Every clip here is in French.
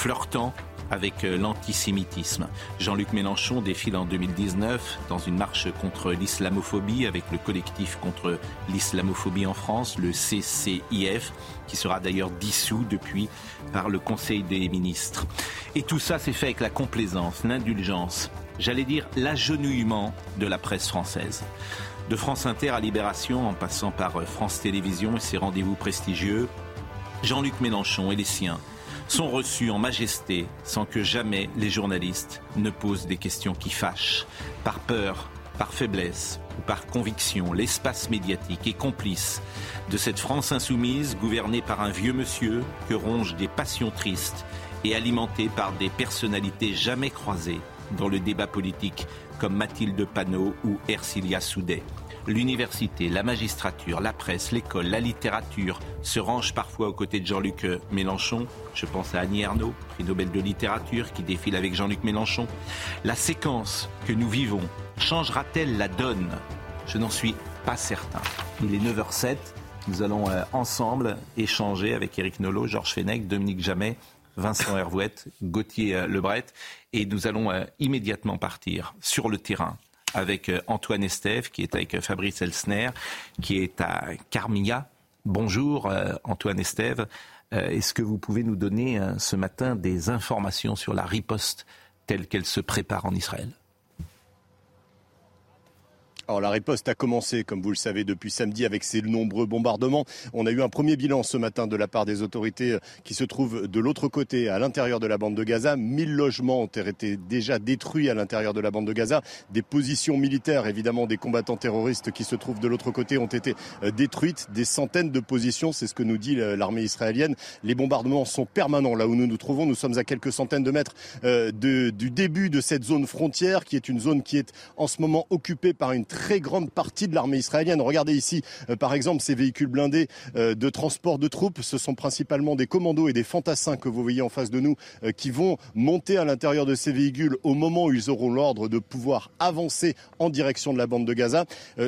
flirtant avec euh, l'antisémitisme. Jean-Luc Mélenchon défile en 2019 dans une marche contre l'islamophobie avec le collectif contre l'islamophobie en France, le CCIF, qui sera d'ailleurs dissous depuis par le Conseil des ministres. Et tout ça s'est fait avec la complaisance, l'indulgence, j'allais dire l'agenouillement de la presse française. De France Inter à Libération, en passant par euh, France Télévisions et ses rendez-vous prestigieux, Jean-Luc Mélenchon et les siens sont reçus en majesté sans que jamais les journalistes ne posent des questions qui fâchent. Par peur, par faiblesse ou par conviction, l'espace médiatique est complice de cette France insoumise gouvernée par un vieux monsieur que rongent des passions tristes et alimentée par des personnalités jamais croisées dans le débat politique comme Mathilde Panot ou Ercilia Soudet. L'université, la magistrature, la presse, l'école, la littérature se rangent parfois aux côtés de Jean-Luc Mélenchon. Je pense à Annie Ernaux, prix Nobel de littérature, qui défile avec Jean-Luc Mélenchon. La séquence que nous vivons changera-t-elle la donne? Je n'en suis pas certain. Il est 9h07. Nous allons euh, ensemble échanger avec Éric Nolot, Georges Fenech, Dominique Jamet, Vincent Hervouette, Gauthier euh, Lebret. Et nous allons euh, immédiatement partir sur le terrain avec euh, Antoine Estève, qui est avec euh, Fabrice Elsner, qui est à Carmilla. Bonjour euh, Antoine Estève. Est-ce que vous pouvez nous donner ce matin des informations sur la riposte telle qu'elle se prépare en Israël? Alors la riposte a commencé, comme vous le savez, depuis samedi avec ces nombreux bombardements. On a eu un premier bilan ce matin de la part des autorités qui se trouvent de l'autre côté, à l'intérieur de la bande de Gaza. 1000 logements ont été déjà détruits à l'intérieur de la bande de Gaza. Des positions militaires, évidemment, des combattants terroristes qui se trouvent de l'autre côté ont été euh, détruites. Des centaines de positions, c'est ce que nous dit euh, l'armée israélienne. Les bombardements sont permanents là où nous nous trouvons. Nous sommes à quelques centaines de mètres euh, du début de cette zone frontière, qui est une zone qui est en ce moment occupée par une très grande partie de l'armée israélienne. Regardez ici, euh, par exemple, ces véhicules blindés euh, de transport de troupes. Ce sont principalement des commandos et des fantassins que vous voyez en face de nous euh, qui vont monter à l'intérieur de ces véhicules au moment où ils auront l'ordre de pouvoir avancer en direction de la bande de Gaza.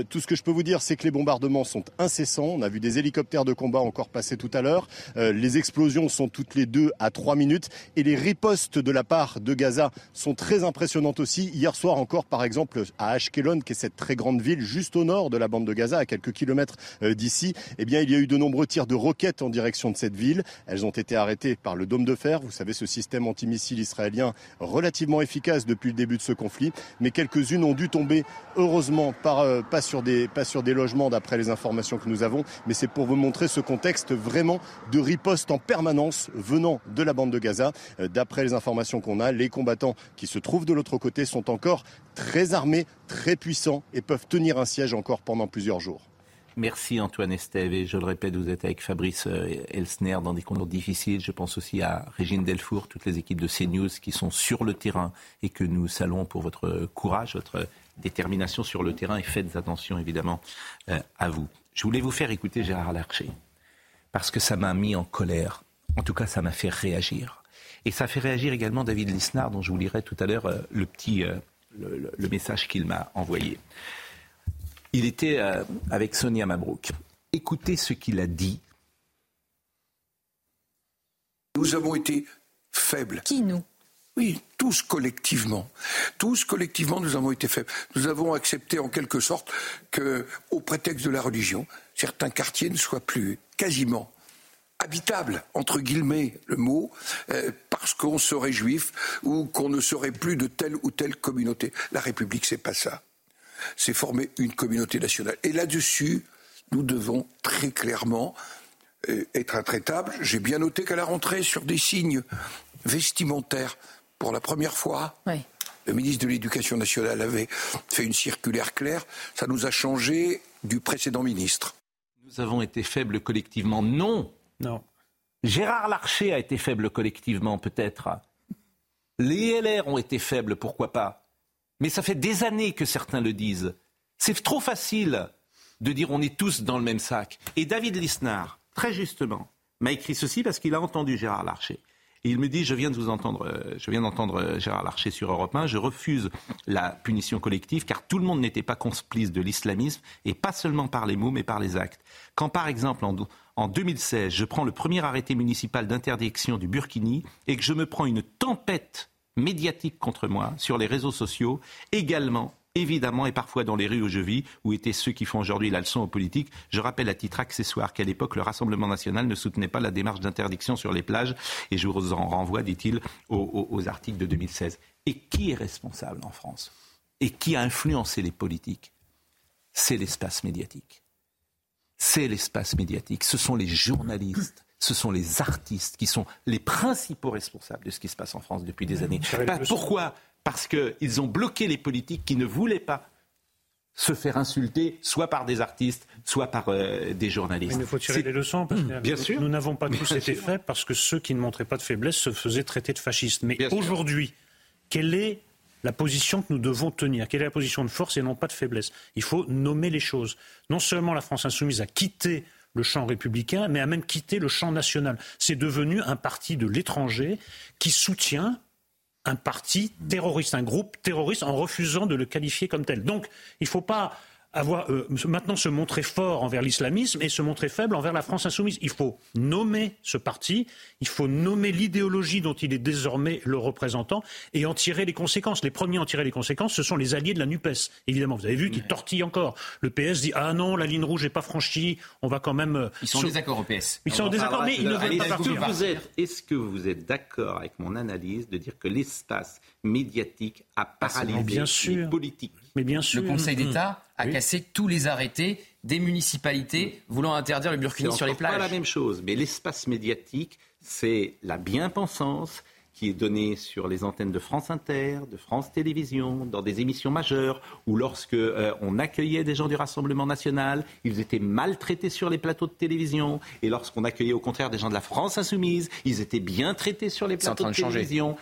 tout ce que je peux vous dire, c'est que les bombardements sont incessants. On a vu des hélicoptères de combat encore passer tout à l'heure. les explosions sont toutes les deux à trois minutes et les ripostes de la part de Gaza sont très impressionnantes aussi. Hier soir encore, par exemple, à Ashkelon, qui est cette très grande ville juste au nord de la bande de Gaza, à quelques kilomètres euh, d'ici, eh bien, il y a eu de nombreux tirs de roquettes en direction de cette ville. Elles ont été arrêtées par le dôme de fer. Vous savez, ce système antimissile israélien relativement efficace depuis le début de ce conflit. Mais quelques-unes ont dû tomber, heureusement, par, euh, pas, sur des, pas sur des logements d'après les informations que nous avons. Mais c'est pour vous montrer ce contexte vraiment de riposte en permanence venant de la bande de Gaza. Euh, d'après les informations qu'on a, les combattants qui se trouvent de l'autre côté sont encore très armés, très puissants et peuvent tenir un siège encore pendant plusieurs jours. Merci Antoine Estève. Et je le répète, vous êtes avec Fabrice euh, Elsner dans des conditions difficiles. Je pense aussi à Régine Delfour, toutes les équipes de CNews qui sont sur le terrain et que nous saluons pour votre courage, votre détermination sur le terrain. Et faites attention évidemment euh, à vous. Je voulais vous faire écouter Gérard Larcher parce que ça m'a mis en colère. En tout cas, ça m'a fait réagir. Et ça fait réagir également David Lisnard, dont je vous lirai tout à l'heure euh, le petit le, message qu'il m'a envoyé. Il était euh, avec Sonia Mabrouk. Écoutez ce qu'il a dit. Nous avons été faibles. Qui nous? Oui, tous collectivement. Tous collectivement, nous avons été faibles. Nous avons accepté en quelque sorte que, au prétexte de la religion, certains quartiers ne soient plus quasiment habitable, entre guillemets, le mot, euh, parce qu'on serait juif ou qu'on ne serait plus de telle ou telle communauté. La République, c'est pas ça. C'est former une communauté nationale. Et là-dessus, nous devons très clairement euh, être intraitables. J'ai bien noté qu'à la rentrée, sur des signes vestimentaires, pour la première fois, le ministre de l'Éducation nationale avait fait une circulaire claire. Ça nous a changé du précédent ministre. Nous avons été faibles collectivement. Non, non. Gérard Larcher a été faible collectivement, peut-être. Les LR ont été faibles, pourquoi pas. Mais ça fait des années que certains le disent. C'est trop facile de dire on est tous dans le même sac. Et David Lisnard, très justement, m'a écrit ceci parce qu'il a entendu Gérard Larcher. Et il me dit, je viens de vous entendre, euh, je viens d'entendre euh, Gérard Larcher sur Europe 1, je refuse la punition collective car tout le monde n'était pas complice de l'islamisme et pas seulement par les mots mais par les actes. Quand par exemple en, en 2016, je prends le premier arrêté municipal d'interdiction du burkini et que je me prends une tempête médiatique contre moi sur les réseaux sociaux, également évidemment, et parfois dans les rues où je vis, où étaient ceux qui font aujourd'hui la leçon aux politiques. Je rappelle à titre accessoire qu'à l'époque, le Rassemblement national ne soutenait pas la démarche d'interdiction sur les plages, et je vous en renvoie, dit-il, aux, aux articles de 2016. Et qui est responsable en France? Et qui a influencé les politiques? C'est l'espace médiatique. C'est l'espace médiatique. Ce sont les journalistes ce sont les artistes qui sont les principaux responsables de ce qui se passe en France depuis des années. pourquoi? Parce qu'ils ont bloqué les politiques qui ne voulaient pas se faire insulter, soit par des artistes, soit par euh, des journalistes. il faut tirer les leçons, parce que Bien sûr. nous n'avons pas tous été faits, parce que ceux qui ne montraient pas de faiblesse se faisaient traiter de fascistes. Mais aujourd'hui, quelle est la position que nous devons tenir Quelle est la position de force et non pas de faiblesse? Il faut nommer les choses. Non seulement la France insoumise a quitté le champ républicain, mais a même quitté le champ national. C'est devenu un parti de l'étranger qui soutient un parti terroriste, un groupe terroriste, en refusant de le qualifier comme tel. Donc, il ne faut pas avoir, euh, maintenant se montrer fort envers l'islamisme et se montrer faible envers la France insoumise. Il faut nommer ce parti, il faut nommer l'idéologie dont il est désormais le représentant et en tirer les conséquences. Les premiers à en tirer les conséquences, ce sont les alliés de la NUPES. Évidemment, vous avez vu qu'ils tortillent encore. Le PS dit Ah non, la ligne rouge n'est pas franchie, on va quand même. Euh, ils sont en désaccord au PS. Ils sont en désaccord, mais ils ne veulent pas partir. Est-ce que vous êtes d'accord avec mon analyse de dire que l'espace médiatique a ah, paralysé bien les politiques mais bien sûr. Le Conseil d'État a cassé tous les arrêtés des municipalités voulant interdire le burkini sur les plages. C'est pas la même chose, mais l'espace médiatique, c'est la bien-pensance qui est donnée sur les antennes de France Inter, de France Télévisions, dans des émissions majeures, ou lorsque euh, on accueillait des gens du Rassemblement national, ils étaient maltraités sur les plateaux de télévision, et lorsqu'on accueillait au contraire des gens de la France insoumise, ils étaient bien traités sur les plateaux de télévision.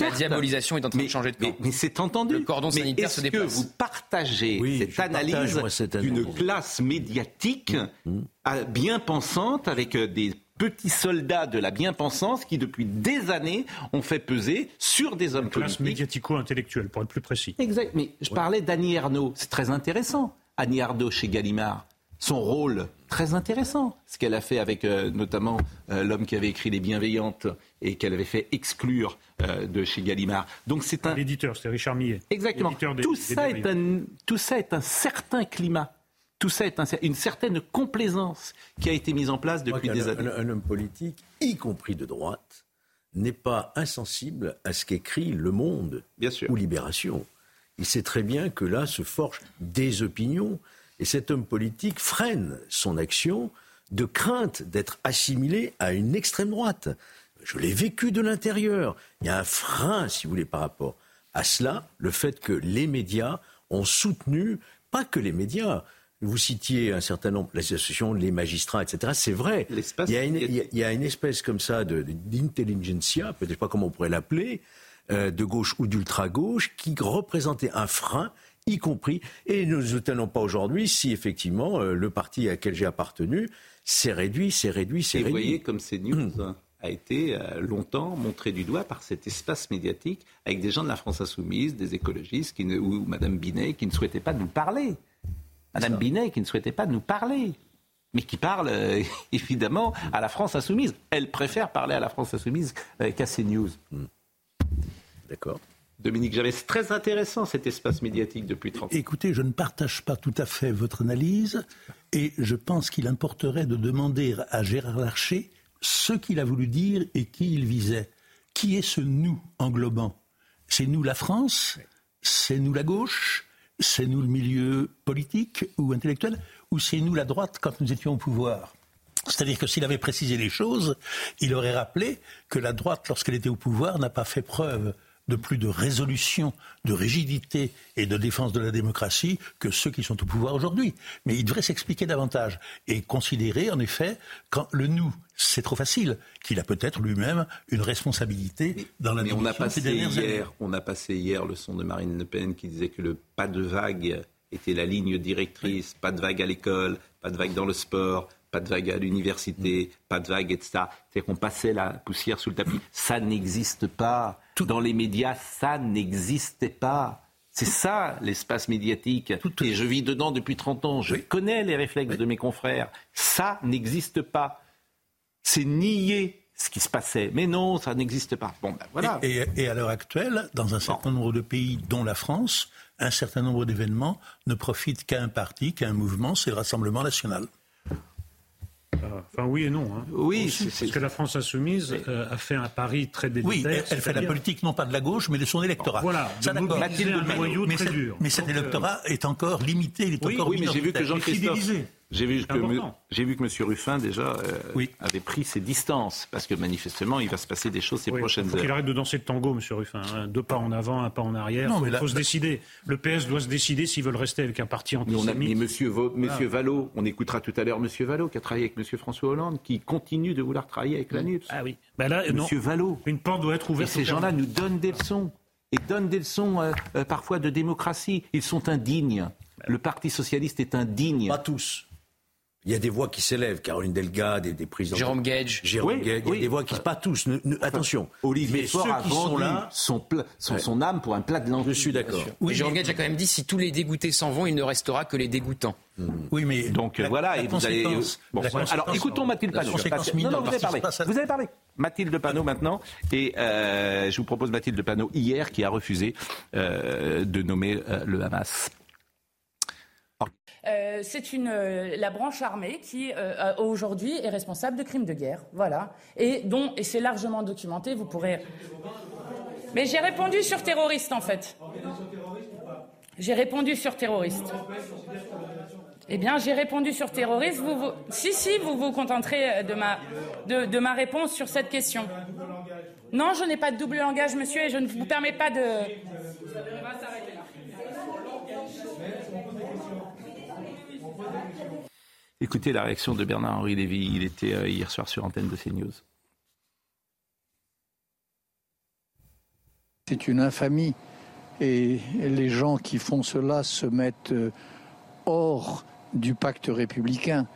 La diabolisation est en train de changer de camp. Mais, c'est entendu. Le cordon sanitaire se déplace. Est-ce que vous partagez cette analyse d'une classe médiatique mm, mm. bien pensante avec euh, des petits soldats de la bien-pensance qui, depuis des années, ont fait peser sur des hommes politiques. Classe médiatico-intellectuelle, pour être plus précis. Exact. Mais je parlais d'Annie Ernaux. C'est très intéressant. Annie Ernaux chez Gallimard son rôle très intéressant, ce qu'elle a fait avec euh, notamment euh, l'homme qui avait écrit Les Bienveillantes et qu'elle avait fait exclure euh, de chez Gallimard. Donc c'est un l'éditeur, c'était Richard Millet. Exactement. tout ça est un tout ça est un certain climat. Tout ça est une certaine complaisance qui a été mise en place depuis des années. Un, homme politique, y compris de droite, n'est pas insensible à ce qu'écrit Le Monde ou Libération. Il sait très bien que là se forgent des opinions et cet homme politique freine son action de crainte d'être assimilé à une extrême droite. Je l'ai vécu de l'intérieur. Il y a un frein, si vous voulez, par rapport à cela, le fait que les médias ont soutenu, pas que les médias, vous citiez un certain nombre, les associations, les magistrats, etc. C'est vrai. Il y, a une, il y, a une, espèce comme ça d'intelligentsia, peut-être pas comment on pourrait l'appeler, euh, de gauche ou d'ultra-gauche, qui représentait un frein y compris, et nous ne tenons pas aujourd'hui si effectivement euh, le parti à quel j'ai appartenu s'est réduit, s'est réduit, s'est réduit. vous voyez comme c'est news a été euh, longtemps montré du doigt par cet espace médiatique avec des gens de la France insoumise, des écologistes qui ou Mme Binet qui ne souhaitait pas nous parler. Mme Binet qui ne souhaitait pas nous parler mais qui parle euh, évidemment à la France insoumise. Elle préfère parler à la France insoumise qu'à CNews. Hmm. D'accord. Dominique Javet, c'est très intéressant cet espace médiatique depuis 30 ans. Écoutez, je ne partage pas tout à fait votre analyse et je pense qu'il importerait de demander à Gérard Larcher ce qu'il a voulu dire et qui il visait. Qui est ce nous englobant? C'est nous la France? C'est nous la gauche? C'est nous le milieu politique ou intellectuel? Ou c'est nous la droite quand nous étions au pouvoir? C'est-à-dire que s'il avait précisé les choses, il aurait rappelé que la droite, lorsqu'elle était au pouvoir, n'a pas fait preuve de plus de résolution, de rigidité et de défense de la démocratie que ceux qui sont au pouvoir aujourd'hui. Mais il devrait s'expliquer davantage et considérer, en effet, quand le nous, c'est trop facile, qu'il a peut-être lui-même une responsabilité dans la mais on a passé hier, On a passé hier le son de Marine Le Pen qui disait que le pas de vague était la ligne directrice, pas de vague à l'école, pas de vague dans le sport, pas de vague à l'université, pas de vague, etc. C'est-à-dire qu'on passait la poussière sous le tapis. Ça n'existe pas. Dans les médias, ça n'existait pas. C'est ça l'espace médiatique. Et je vis dedans depuis 30 ans. Je connais les réflexes de mes confrères. Ça n'existe pas. C'est nier ce qui se passait. Mais non, ça n'existe pas. Bon, ben voilà. Et, à l'heure actuelle, dans un certain nombre de pays, dont la France, un certain nombre d'événements ne profitent qu'à un parti, qu'à un mouvement, c'est le Rassemblement national. Enfin, oui et non. Hein. Oui, parce que la France insoumise euh, a fait un pari très délétère. Oui, elle, fait la politique non pas de la gauche, mais de son électorat. Voilà, ça très dur. Mais cet électorat est encore limité, il est encore Oui, mais j'ai vu que Jean-Christophe... J'ai vu, que, j'ai vu que M. Ruffin, déjà, euh, avait pris ses distances, parce que manifestement, il va se passer des choses ces prochaines heures. Il faut qu'il arrête de danser le tango, M. Ruffin. Hein. Deux pas en avant, un pas en arrière. Il faut, se décider. Le PS doit se décider s'ils veulent rester avec un parti antisémite. Mais, on a, mais M. Vallot, on écoutera tout à l'heure M. Vallot, qui a travaillé avec M. François Hollande, qui continue de vouloir travailler avec la NUPS. Ah oui. Ben là, M. Vallot. Une porte doit être ouverte. Et ces gens-là nous donnent des leçons. Et donnent des leçons euh, euh, parfois de démocratie. Ils sont indignes. Le Parti socialiste est indigne. Pas tous. Il y a des voix qui s'élèvent, Caroline Delgade et des présidents. Jérôme Gage. Jérôme oui, Gage. Il y a des voix qui, pas tous, attention. Olivier Faure a vendu sont là, son, son, âme pour un plat de lentilles. Je suis d'accord. Oui, Jérôme Gage a quand même dit si tous les dégoûtés s'en vont, il ne restera que les dégoûtants. Hmm. Oui, mais donc voilà, et vous allez. Bon, alors écoutons Mathilde Panot. Non, non, vous avez parlé. Vous avez parlé. Mathilde Panot maintenant, et euh, je vous propose Mathilde Panot hier qui a refusé euh, de nommer euh, le Hamas. Euh, c'est euh, la branche armée qui euh, aujourd'hui est responsable de crimes de guerre, voilà, et c'est largement documenté. Vous pourrez. Mais j'ai répondu sur terroriste en fait. J'ai répondu sur terroriste. Eh bien, j'ai répondu sur terroriste. Si, si, vous vous contenterez de, de ma réponse sur cette question. Non, je n'ai pas de double langage, monsieur, et je ne vous permets pas de. Écoutez la réaction de Bernard-Henri Lévy. Il était euh, hier soir sur antenne de CNews. C'est une infamie. Et les gens qui font cela se mettent euh, hors du pacte républicain,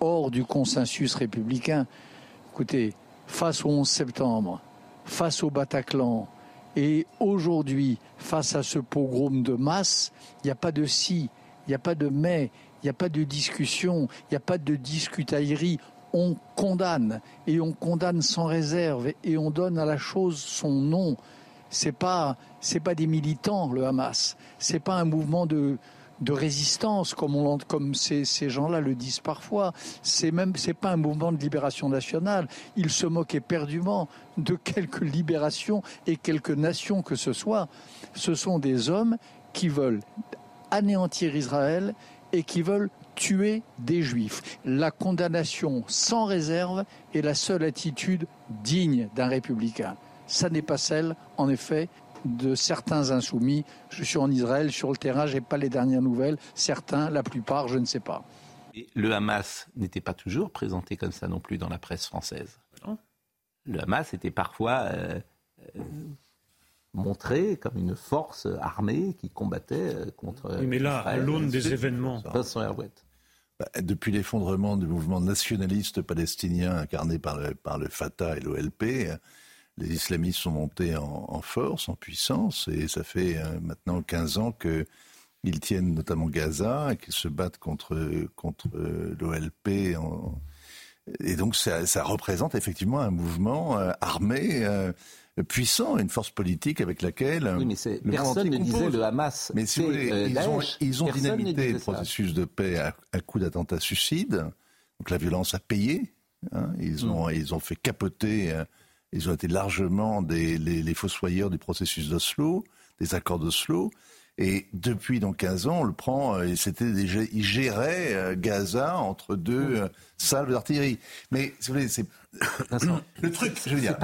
hors du consensus républicain. Écoutez, face au 11 septembre, face au Bataclan, et aujourd'hui, face à ce pogrom de masse, il n'y a pas de si, il n'y a pas de mais, il n'y a pas de discussion, il n'y a pas de discutaillerie. On condamne et on condamne sans réserve et on donne à la chose son nom. C'est pas c'est pas des militants le Hamas, c'est pas un mouvement de de résistance comme on comme ces, ces gens-là le disent parfois. C'est même c'est pas un mouvement de libération nationale. Ils se moquent éperdument de quelques libérations et quelques nations que ce soit. Ce sont des hommes qui veulent anéantir Israël et qui veulent tuer des juifs. La condamnation sans réserve est la seule attitude digne d'un républicain. Ça n'est pas celle, en effet, de certains insoumis. Je suis en Israël, sur le terrain, je n'ai pas les dernières nouvelles. Certains, la plupart, je ne sais pas. le Hamas n'était pas toujours présenté comme ça non plus dans la presse française. Le Hamas était parfois euh, euh, montré comme une force armée qui combattait euh, contre. Oui, mais là, à l'aune des événements. Bah, depuis l'effondrement du mouvement nationaliste palestinien incarné par le, par le Fatah et l'OLP, les islamistes sont montés en, force, en puissance, et ça fait euh, maintenant 15 ans qu'ils tiennent notamment Gaza et qu'ils se battent contre, contre euh, l'OLP. Et donc ça, ça, représente effectivement un mouvement armé puissant, une force politique avec laquelle oui, mais personne ne disait le Hamas. Mais si vous voulez, euh, ils, ont, ils ont dynamité le processus de paix à, coup d'attentats suicides. Donc la violence a payé. Hein. Ils, mm. ont, ils ont fait capoter. Euh, ils ont été largement des, les, les fossoyeurs du processus d'Oslo, des accords d'Oslo. Et depuis donc 15 ans, on le prend, et c'était déjà, il gérait Gaza entre deux salves d'artillerie. Mais si vous voulez, c'est le truc, je veux dire,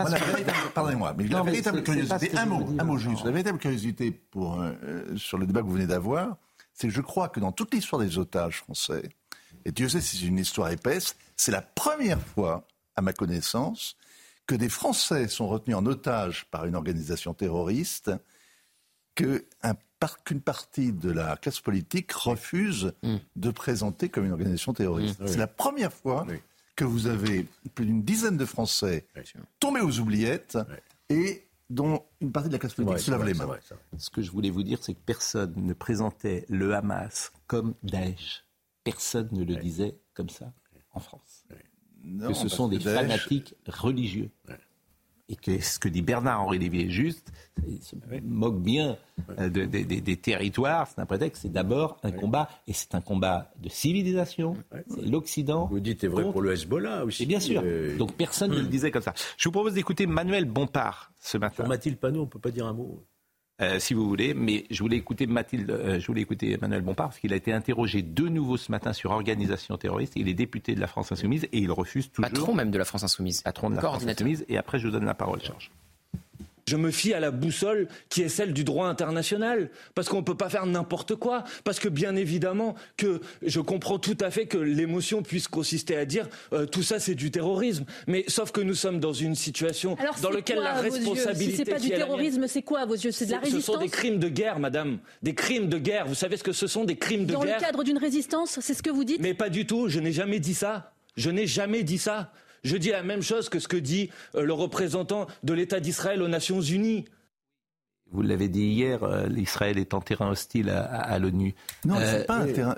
pardonnez-moi, mais la véritable curiosité, un mot, un mot juste, la véritable curiosité pour, sur le débat que vous venez d'avoir, c'est que je crois que dans toute l'histoire des otages français, et Dieu sait si c'est une histoire épaisse, c'est la première fois, à ma connaissance, que des Français sont retenus en otage par une organisation terroriste, qu'une partie de la classe politique refuse mm. de présenter comme une organisation terroriste. Mm. C'est la première fois que vous avez plus d'une dizaine de Français tombés aux oubliettes et dont une partie de la classe politique se lave les mains. Ce que je voulais vous dire, c'est que personne ne présentait le Hamas comme Daesh. Personne ne le disait comme ça en France. que ce sont des fanatiques religieux et que ce que dit Bernard-Henri Lévy est juste, il se moque bien euh, des territoires, c'est un prétexte, c'est d'abord un combat, et c'est un combat de civilisation, c'est l'Occident. Vous dites, c'est vrai pour le Hezbollah aussi. Et bien sûr, donc personne ne le disait comme ça. Je vous propose d'écouter Manuel Bompard ce matin. Sur Mathilde Panot, on ne peut pas dire un mot. Euh, si vous voulez. Mais je voulais écouter Mathilde, euh, je voulais écouter Emmanuel Bompard parce qu'il a été interrogé de nouveau ce matin sur organisation terroriste. Il est député de la France Insoumise et il refuse toujours. Patron même de la France Insoumise. Patron de la France Insoumise. Et après, je vous donne la parole, Georges. Je me fie à la boussole qui est celle du droit international, parce qu'on ne peut pas faire n'importe quoi, parce que bien évidemment que je comprends tout à fait que l'émotion puisse consister à dire euh, tout ça c'est du terrorisme, mais sauf que nous sommes dans une situation dans laquelle la responsabilité. Si c'est pas du terrorisme, c'est quoi à vos yeux? C'est de la résistance. Ce sont des crimes de guerre, madame, des crimes de guerre. Vous savez ce que ce sont des crimes de guerre Dans le cadre d'une résistance, c'est ce que vous dites? Mais pas du tout. Je n'ai jamais dit ça. Je n'ai jamais dit ça. Je dis la même chose que ce que dit euh, le représentant de l'État d'Israël aux Nations Unies. Vous l'avez dit hier, euh, l'Israël est en terrain hostile à, l'ONU. Non, c'est euh, pas un terrain.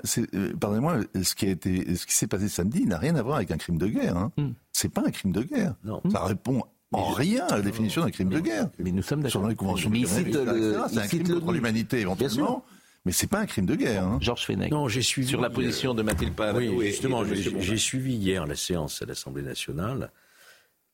Pardonnez-moi, ce qui a été, ce qui s'est passé samedi n'a rien à voir avec un crime de guerre. Hein. Hmm. C'est pas un crime de guerre. Non. Ça répond en rien à la définition d'un crime de guerre. Mais nous sommes d'accord. Sur les conventions de c'est un crime contre l'humanité éventuellement. Mais c'est pas un crime de guerre. Hein. Georges Fenech. Non, j'ai suivi. Sur la position de Mathilde Panot. Oui, justement, j'ai suivi hier la séance à l'Assemblée nationale.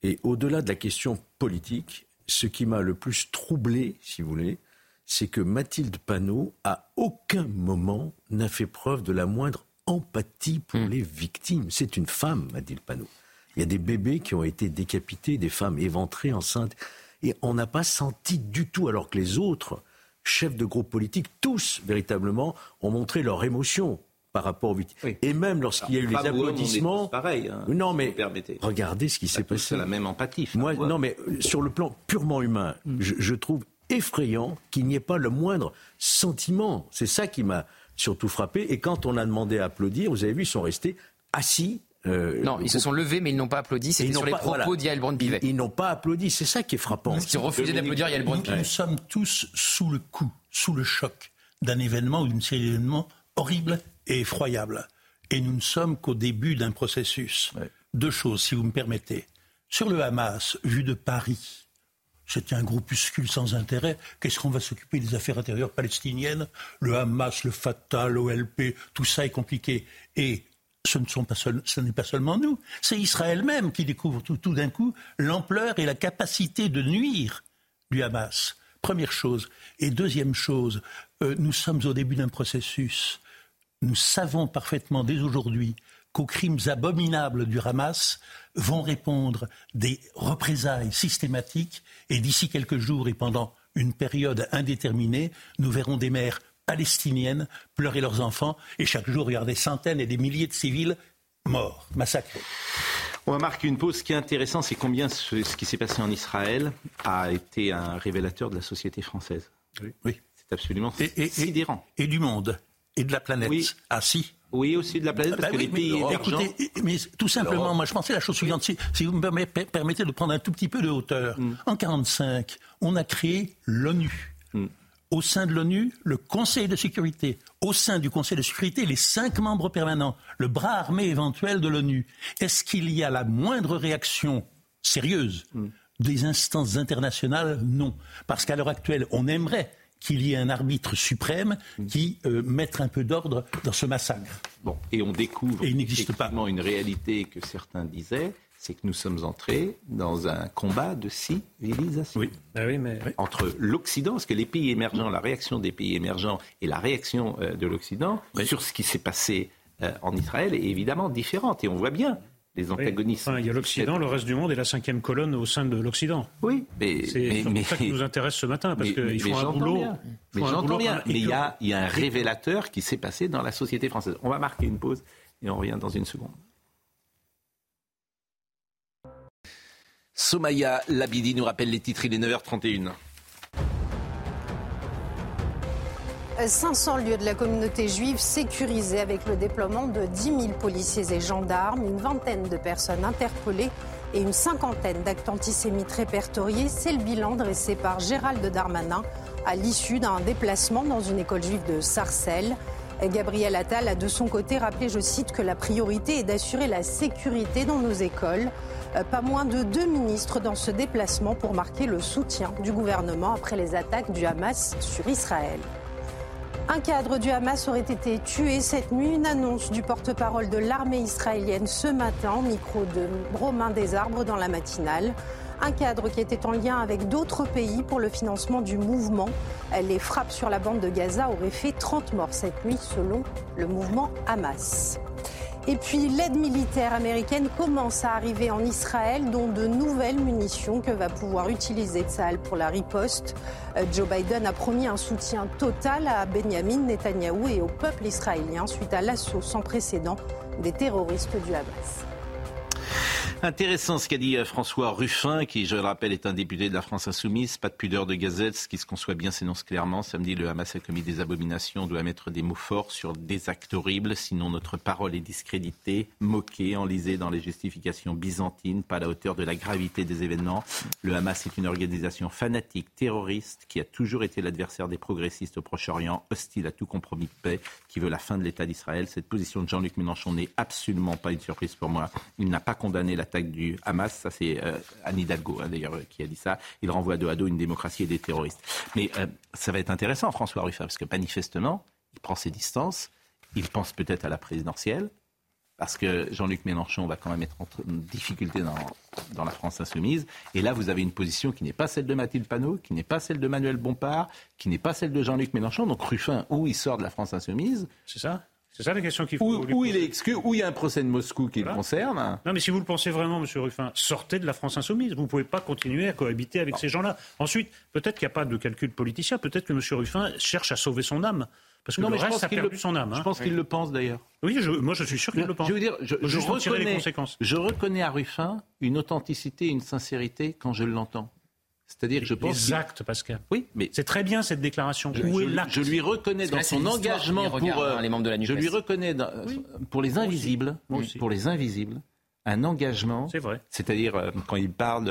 Et au-delà de la question politique, ce qui m'a le plus troublé, si vous voulez, c'est que Mathilde Panot, à aucun moment, n'a fait preuve de la moindre empathie pour hmm. les victimes. C'est une femme, Mathilde Panot. Il y a des bébés qui ont été décapités, des femmes éventrées, enceintes. Et on n'a pas senti du tout, alors que les autres chefs de groupe politique, tous véritablement, ont montré leur émotion par rapport aux victimes. Et même lorsqu'il y a eu les applaudissements. pareil. Hein, non, mais regardez ce qui s'est passé. C'est la même empathie. Moi, non, mais euh, sur le plan purement humain, mm. je, trouve effrayant qu'il n'y ait pas le moindre sentiment. C'est ça qui m'a surtout frappé. Et quand on a demandé à applaudir, vous avez vu, ils sont restés assis euh, non, ils se sont levés, mais ils n'ont pas applaudi. C'était sur les propos d'Yael Braun-Pivet. Ils, n'ont pas applaudi. C'est ça qui est frappant. Ils ont refusé d'applaudir Yael Braun-Pivet. Nous sommes tous sous le coup, sous le choc d'un événement ou d'une série d'événements horribles et effroyables. Et nous ne sommes qu'au début d'un processus. Deux choses, si vous me permettez. Sur le Hamas, vu de Paris, c'était un groupuscule sans intérêt. Qu'est-ce qu'on va s'occuper des affaires intérieures palestiniennes? Le Hamas, le Fatah, l'OLP, tout ça est compliqué. Et ce n'est pas seulement nous, c'est Israël même qui découvre tout, d'un coup l'ampleur et la capacité de nuire du Hamas. Première chose. Et deuxième chose, euh, nous sommes au début d'un processus. Nous savons parfaitement dès aujourd'hui qu'aux crimes abominables du Hamas vont répondre des représailles systématiques et d'ici quelques jours et pendant une période indéterminée, nous verrons des mères palestiniennes pleurer leurs enfants et chaque jour des centaines et des milliers de civils morts, massacrés. On va marquer une pause. Ce qui est intéressant, c'est combien ce, qui s'est passé en Israël a été un révélateur de la société française. Oui. C'est absolument sidérant. Et, du monde. Et de la planète. Oui. Ah si. Oui, aussi de la planète, parce bah que les pays écoutez, mais tout simplement, moi je pensais la chose suivante, si, vous me permettez de prendre un tout petit peu de hauteur. Mm. En 1945, on a créé l'ONU. Au sein de l'ONU, le Conseil de sécurité, au sein du Conseil de sécurité, les cinq membres permanents, le bras armé éventuel de l'ONU. Est-ce qu'il y a la moindre réaction sérieuse hmm. des instances internationales? Non. Parce qu'à l'heure actuelle, on aimerait qu'il y ait un arbitre suprême hmm. qui euh, mette un peu d'ordre dans ce massacre. Bon, et on découvre et il n'existe pas. une réalité que certains disaient, c'est que nous sommes entrés dans un combat de civilisation. Oui, ah oui mais... Entre l'Occident, parce que les pays émergents, la réaction des pays émergents et la réaction euh, de l'Occident sur ce qui s'est passé euh, en Israël est évidemment différente. Et on voit bien les antagonistes. il y a l'Occident, le reste du monde et la cinquième colonne au sein de l'Occident. Oui, mais c'est mais, ça qui nous intéresse ce matin parce qu'ils font un boulot. Bien. Mais j'entends bien. Mais il y, a, il y a un révélateur qui s'est passé dans la société française. On va marquer une pause et on revient dans une seconde. Somaya Labidi nous rappelle les titres, il est 9h31. 500 lieux de la communauté juive sécurisés avec le déploiement de 10 000 policiers et gendarmes, une vingtaine de personnes interpellées et une cinquantaine d'actes antisémites répertoriés. C'est le bilan dressé par Gérald Darmanin à l'issue d'un déplacement dans une école juive de Sarcelles. Gabriel Attal a de son côté rappelé, je cite, que la priorité est d'assurer la sécurité dans nos écoles. Euh, pas moins de deux ministres dans ce déplacement pour marquer le soutien du gouvernement après les attaques du Hamas sur Israël. Un cadre du Hamas aurait été tué cette nuit. Une annonce du porte-parole de l'armée israélienne ce matin, micro de Romain Desarbres dans la matinale. Un cadre qui était en lien avec d'autres pays pour le financement du mouvement. Les frappes sur la bande de Gaza auraient fait 30 morts cette nuit selon le mouvement Hamas. Et puis l'aide militaire américaine commence à arriver en Israël, dont de nouvelles munitions que va pouvoir utiliser Tsahal pour la riposte. Euh, Joe Biden a promis un soutien total à Benjamin Netanyahou et au peuple israélien suite à l'assaut sans précédent des terroristes du Hamas. Intéressant ce qu'a dit euh, François Ruffin, qui, je le rappelle, est un député de la France Insoumise. Pas de pudeur de gazette, ce qui se conçoit bien s'énonce clairement. Samedi, le Hamas a commis des abominations, on doit mettre des mots forts sur des actes horribles, sinon notre parole est discréditée, moquée, enlisée dans les justifications byzantines, pas à la hauteur de la gravité des événements. Le Hamas est une organisation fanatique, terroriste, qui a toujours été l'adversaire des progressistes au Proche-Orient, hostile à tout compromis de paix, qui veut la fin de l'État d'Israël. Cette position de Jean-Luc Mélenchon n'est absolument pas une surprise pour moi. Il n'a pas condamné la l'attaque du Hamas. Ça, c'est euh, Anne Hidalgo, hein, d'ailleurs, euh, qui a dit ça. Il renvoie dos à dos une démocratie et des terroristes. Mais euh, ça va être intéressant, François Ruffin, parce que manifestement, il prend ses distances. Il pense peut-être à la présidentielle, parce que Jean-Luc Mélenchon va quand même être en difficulté dans, dans, la France insoumise. Et là, vous avez une position qui n'est pas celle de Mathilde Panot, qui n'est pas celle de Manuel Bompard, qui n'est pas celle de Jean-Luc Mélenchon. Donc Ruffin, où il sort de la France insoumise C'est ça? C'est ça la question qu'il faut. Où, il est exclu, où il y a un procès de Moscou qui le concerne. Non, mais si vous le pensez vraiment, M. Ruffin, sortez de la France insoumise. Vous ne pouvez pas continuer à cohabiter avec ces gens-là. Ensuite, peut-être qu'il n'y a pas de calcul politicien. Peut-être que M. Ruffin cherche à sauver son âme. Parce que non, le mais reste, ça a perdu son âme. Je hein. pense qu'il le pense d'ailleurs. Oui, moi je suis sûr qu'il le pense. Je veux dire, je, reconnais, je reconnais à Ruffin une authenticité, une sincérité quand je l'entends. C'est-à-dire que je pense. Les actes, Pascal. Oui, mais. C'est très bien cette déclaration. Je, Où est l'acte je lui reconnais dans son engagement pour. Euh, les membres de la je lui reconnais pour les invisibles, pour les invisibles, un engagement. C'est vrai. C'est-à-dire euh, quand il parle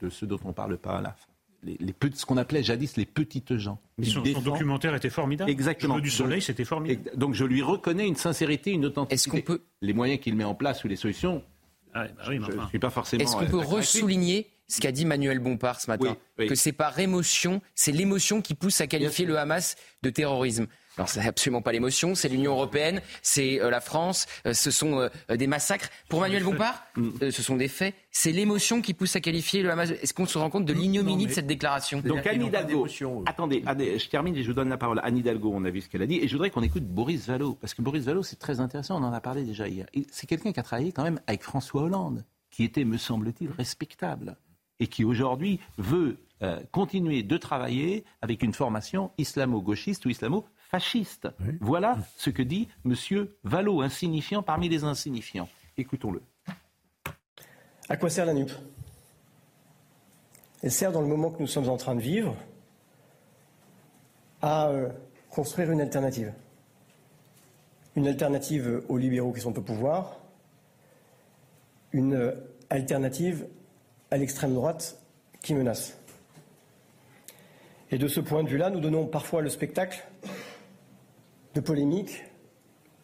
de ce dont on ne parle pas à la fin. Les, les ce qu'on appelait jadis les petites gens. Mais son, documentaire était formidable. Exactement. Le du soleil, c'était formidable. Donc je lui reconnais une sincérité, une authenticité. Est-ce qu'on peut les moyens qu'il met en place ou les solutions ah, bah oui, je ne suis pas forcément. Est-ce qu'on peut euh, ressouligner ce qu'a dit Manuel Bompard ce matin, que c'est par émotion, c'est l'émotion qui pousse à qualifier le Hamas de terrorisme. Alors c'est absolument pas l'émotion, c'est l'Union européenne, c'est euh, la France, euh, ce sont euh, des massacres. Pour Manuel Bompard, mm. ce sont des faits. C'est l'émotion qui pousse à qualifier le Hamas. Est-ce qu'on se rend compte de l'ignominie de cette déclaration? Donc Anne Hidalgo, attendez, je termine et je vous donne la parole. Anne Hidalgo, on a vu ce qu'elle a dit, et je voudrais qu'on écoute Boris Vallot, parce que Boris Vallot, c'est très intéressant, on en a parlé déjà hier. C'est quelqu'un qui a travaillé quand même avec François Hollande, qui était, me semble-t-il, respectable et qui aujourd'hui veut euh, continuer de travailler avec une formation islamo-gauchiste ou islamo-fasciste. Voilà ce que dit M. Vallot, insignifiant parmi les insignifiants. Écoutons-le. À quoi sert la NUP Elle sert dans le moment que nous sommes en train de vivre à euh, construire une alternative. Une alternative aux libéraux qui sont au pouvoir, une euh, alternative à l'extrême droite qui menace. Et de ce point de vue-là, nous donnons parfois le spectacle de polémiques,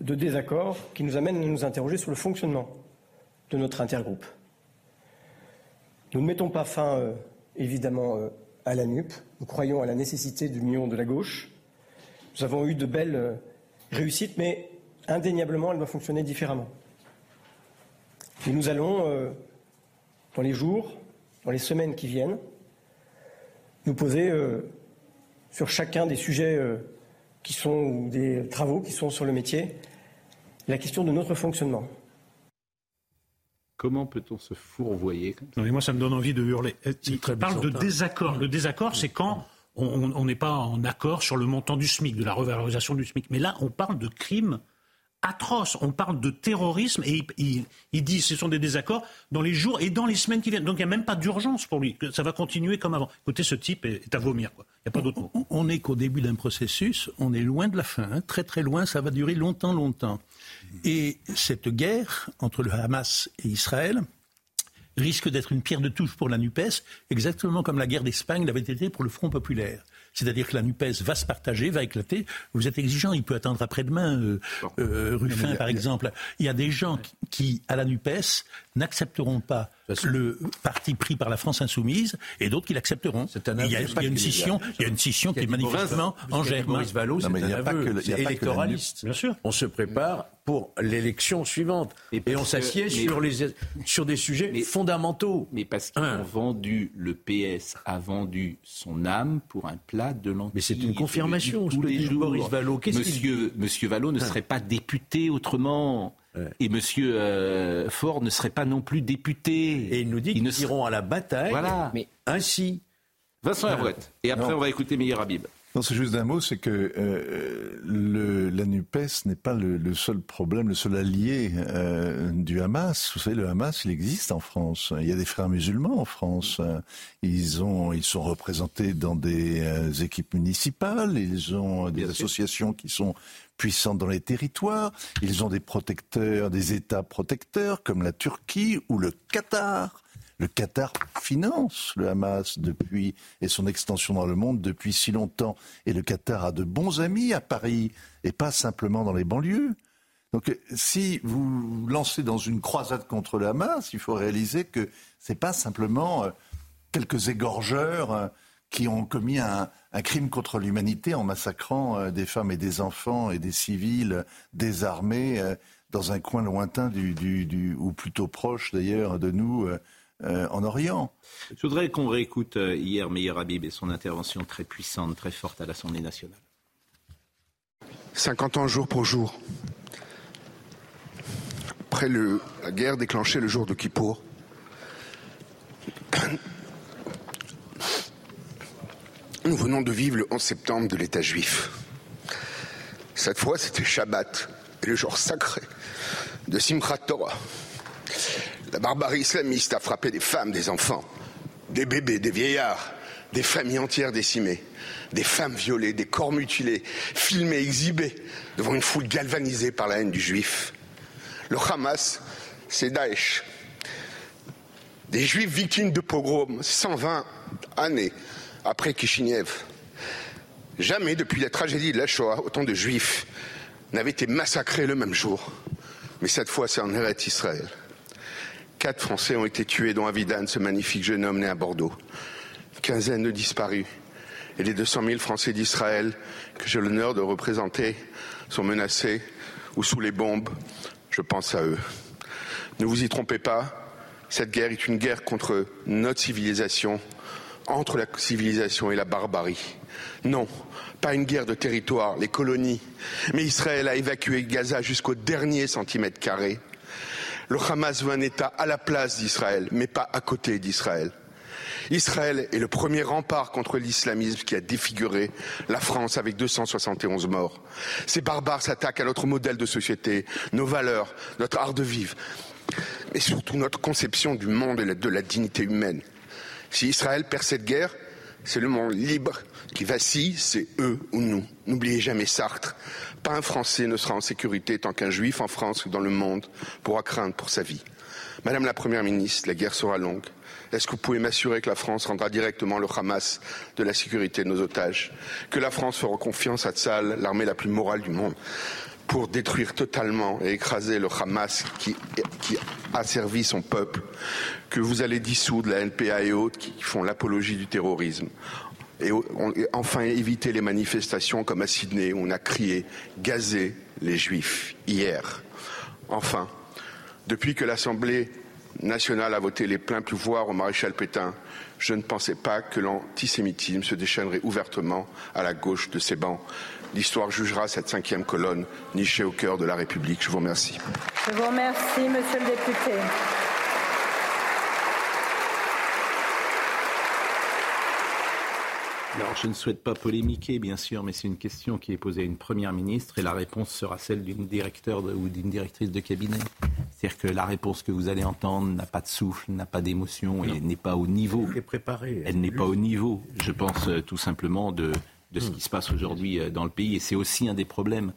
de désaccords qui nous amènent à nous interroger sur le fonctionnement de notre intergroupe. Nous ne mettons pas fin, euh, évidemment, euh, à la NUP. Nous croyons à la nécessité de l'union de la gauche. Nous avons eu de belles euh, réussites, mais indéniablement, elle doit fonctionner différemment. Et nous allons dans les jours, dans les semaines qui viennent, nous poser euh, sur chacun des sujets euh, qui sont ou des travaux qui sont sur le métier la question de notre fonctionnement. Comment peut-on se fourvoyer comme ça? Moi, ça me donne envie de hurler. Il parle de désaccord. Le désaccord, c'est quand on n'est pas en accord sur le montant du SMIC, de la revalorisation du SMIC. Mais là, on parle de crimes atroces. On parle de terrorisme et il, dit que ce sont des désaccords dans les jours et dans les semaines qui viennent. Donc il n'y a même pas d'urgence pour lui. Ça va continuer comme avant. Écoutez, ce type est, à vomir. Il n'y a pas d'autre. On n'est qu'au début d'un processus. On est loin de la fin. Hein. Très très loin. Ça va durer longtemps, longtemps. Et cette guerre entre le Hamas et Israël risque d'être une pierre de touche pour la NUPES, exactement comme la guerre d'Espagne l'avait été pour le Front populaire. C'est-à-dire que la NUPES va se partager, va éclater. Vous êtes exigeant, il peut attendre après-demain, euh, euh, Ruffin par exemple. Il y a des gens qui, à la NUPES, n'accepteront pas le parti pris par la France insoumise et d'autres qui l'accepteront. Il, y a une scission, il y a une scission qui est manifestement en germe. Maurice Vallot, c'est un aveu électoraliste. Bien sûr. On se prépare pour l'élection suivante et, on s'assied sur, les, sur des sujets fondamentaux. Mais parce qu'ils ont vendu, le PS a vendu son âme pour un plat de lentilles. Mais c'est une confirmation, tous les jours. Maurice Vallot. Monsieur, Monsieur Vallot ne serait pas député autrement. Et Monsieur euh, Ford ne serait pas non plus député. Et il nous dit qu'ils iront à la bataille. Voilà. Mais ainsi. Vincent Herouette. Et après, on va écouter Meilleur Habib. Non, c'est juste un mot, c'est que euh, le, la NUPES n'est pas le, seul problème, le seul allié euh, du Hamas. Vous savez, le Hamas, il existe en France. Il y a des frères musulmans en France. Ils, ont, ils sont représentés dans des équipes municipales, ils ont des associations qui sont puissants dans les territoires. Ils ont des protecteurs, des États protecteurs comme la Turquie ou le Qatar. Le Qatar finance le Hamas depuis et son extension dans le monde depuis si longtemps. Et le Qatar a de bons amis à Paris et pas simplement dans les banlieues. Donc, si vous lancez dans une croisade contre le Hamas, il faut réaliser que c'est pas simplement euh, quelques égorgeurs euh, qui ont commis un, crime contre l'humanité en massacrant euh, des femmes et des enfants et des civils désarmés euh, dans un coin lointain du, ou plutôt proche d'ailleurs de nous euh, en Orient. Je voudrais qu'on réécoute hier Meir Habib et son intervention très puissante, très forte à l'Assemblée nationale. 50 ans jour pour jour. Après le, la guerre déclenchée le jour de Kippour, Nous venons de vivre le 11 septembre de l'État juif. Cette fois, c'était Shabbat, et le jour sacré de Simchat Torah. La barbarie islamiste a frappé des femmes, des enfants, des bébés, des vieillards, des familles entières décimées, des femmes violées, des corps mutilés, filmés, exhibés devant une foule galvanisée par la haine du juif. Le Hamas, c'est Daesh. Des juifs victimes de pogroms, 120 années après Kishinev. Jamais depuis la tragédie de la Shoah, autant de juifs n'avaient été massacrés le même jour. Mais cette fois, c'est en Eretz Israël. Quatre Français ont été tués, dont Avidan, ce magnifique jeune homme né à Bordeaux. Une quinzaine de disparus. Et les 200 000 Français d'Israël que j'ai l'honneur de représenter sont menacés ou sous les bombes. Je pense à eux. Ne vous y trompez pas, cette guerre est une guerre contre notre civilisation, entre la civilisation et la barbarie. Non, pas une guerre de territoire, les colonies, mais Israël a évacué Gaza jusqu'au dernier centimètre carré. Le Hamas veut un État à la place d'Israël, mais pas à côté d'Israël. Israël est le premier rempart contre l'islamisme qui a défiguré la France avec 271 morts. Ces barbares s'attaquent à notre modèle de société, nos valeurs, notre art de vivre, mais surtout notre conception du monde et de la dignité humaine. Si Israël perd cette guerre, c'est le monde libre qui vacille, c'est eux ou nous. N'oubliez jamais Sartre. Pas un Français ne sera en sécurité tant qu'un Juif en France ou dans le monde pourra craindre pour sa vie. Madame la Première ministre, la guerre sera longue. Est-ce que vous pouvez m'assurer que la France rendra directement le Hamas de la sécurité de nos otages? Que la France fera confiance à Tzal, l'armée la plus morale du monde pour détruire totalement et écraser le Hamas qui, a servi son peuple, que vous allez dissoudre la NPA et autres qui font l'apologie du terrorisme. Et, enfin éviter les manifestations comme à Sydney où on a crié, gazé les juifs hier. Enfin, depuis que l'Assemblée nationale a voté les pleins pouvoirs au maréchal Pétain, je ne pensais pas que l'antisémitisme se déchaînerait ouvertement à la gauche de ces bancs. L'histoire jugera cette cinquième colonne nichée au cœur de la République. Je vous remercie. Je vous remercie, monsieur le député. Alors, je ne souhaite pas polémiquer, bien sûr, mais c'est une question qui est posée à une première ministre et la réponse sera celle d'une directeur ou d'une directrice de cabinet. C'est-à-dire que la réponse que vous allez entendre n'a pas de souffle, n'a pas d'émotion et n'est pas au niveau. Elle est préparée. Elle n'est pas au niveau, je pense, euh, tout simplement de, de ce qui se passe aujourd'hui euh, dans le pays. Et c'est aussi un des problèmes.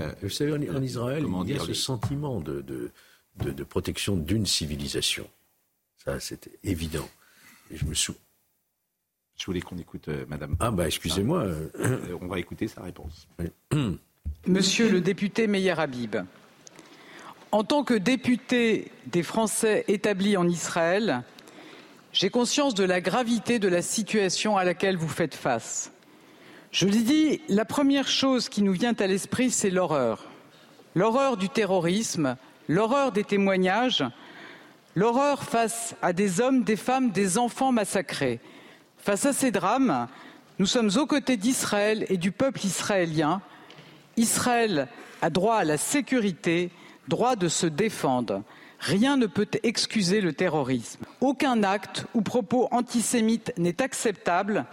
Euh, vous savez, en, Israël, il y a ce sentiment de, de, de, de protection d'une civilisation. Ça, c'était évident. Et je me souviens je voulais qu'on écoute euh, Madame. Ah bah excusez-moi. Euh, on va écouter sa réponse. Monsieur le député Meyer Habib, en tant que député des Français établis en Israël, j'ai conscience de la gravité de la situation à laquelle vous faites face. Je l'ai dit, la première chose qui nous vient à l'esprit, c'est l'horreur. L'horreur du terrorisme, l'horreur des témoignages, l'horreur face à des hommes, des femmes, des enfants massacrés. Face à ces drames, nous sommes aux côtés d'Israël et du peuple israélien. Israël a droit à la sécurité, droit de se défendre. Rien ne peut excuser le terrorisme. Aucun acte ou propos antisémite n'est acceptable.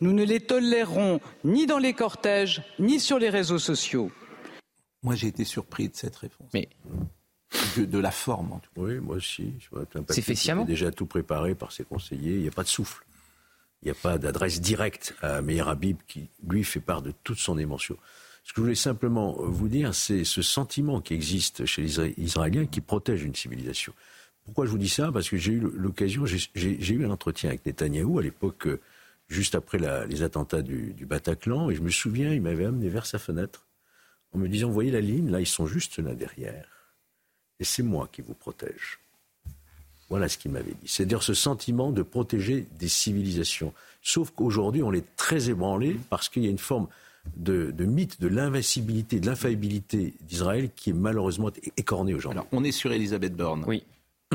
Nous ne les tolérerons ni dans les cortèges, ni sur les réseaux sociaux. Moi, j'ai été surpris de cette réponse. Mais de, la forme, en tout cas. Oui, moi aussi. C'est fait sciemment. Déjà tout préparé par ses conseillers. Il n'y a pas de souffle. Il n'y a pas d'adresse directe à Meir Habib qui, lui, fait part de toute son émotion. Ce que je voulais simplement vous dire, c'est ce sentiment qui existe chez les Israéliens qui protège une civilisation. Pourquoi je vous dis ça? Parce que j'ai eu l'occasion, j'ai eu un entretien avec Netanyahou à l'époque, euh, juste après les attentats du, du, Bataclan, et je me souviens, il m'avait amené vers sa fenêtre en me disant, voyez la ligne, là, ils sont juste là derrière. Et c'est moi qui vous protège. Voilà ce qu'il m'avait dit. C'est-à-dire ce sentiment de protéger des civilisations. Sauf qu'aujourd'hui, on est très ébranlé parce qu'il y a une forme de, mythe de l'invincibilité, de l'infaillibilité d'Israël qui est malheureusement écornée aujourd'hui. Alors, on est sur Elisabeth Borne. Oui.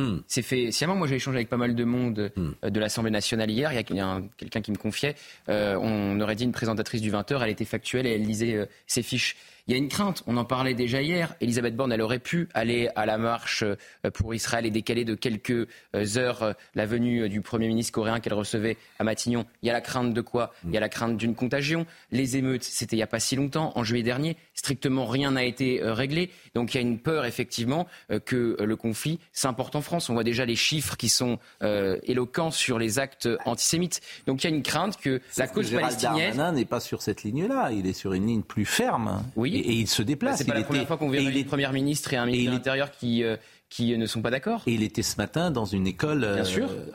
Hmm. C'est fait sciemment. Moi, j'ai échangé avec pas mal de monde hmm. euh, de l'Assemblée nationale hier. Il y a, quelqu'un qui me confiait. Euh, on aurait dit une présentatrice du 20h. Elle était factuelle et elle lisait euh, ses fiches. Il y a une crainte, on en parlait déjà hier. Elisabeth Borne, elle aurait pu aller à la marche euh, pour Israël et décaler de quelques euh, heures euh, la venue du Premier ministre coréen qu'elle recevait à Matignon. Il y a la crainte de quoi? Il y a la crainte d'une contagion. Les émeutes, c'était il n'y a pas si longtemps, en juillet dernier. Strictement rien n'a été réglé. Donc il y a une peur, effectivement, que le conflit s'importe en France. On voit déjà les chiffres qui sont éloquents sur les actes antisémites. Donc il y a une crainte que la cause que palestinienne. n'est pas sur cette ligne-là. Il est sur une ligne plus ferme. Oui, et, il se déplace. C'est pas la première fois qu'on verra une première ministre et un ministre de l'Intérieur qui euh, qui ne sont pas d'accord. Et il était ce matin dans une école euh,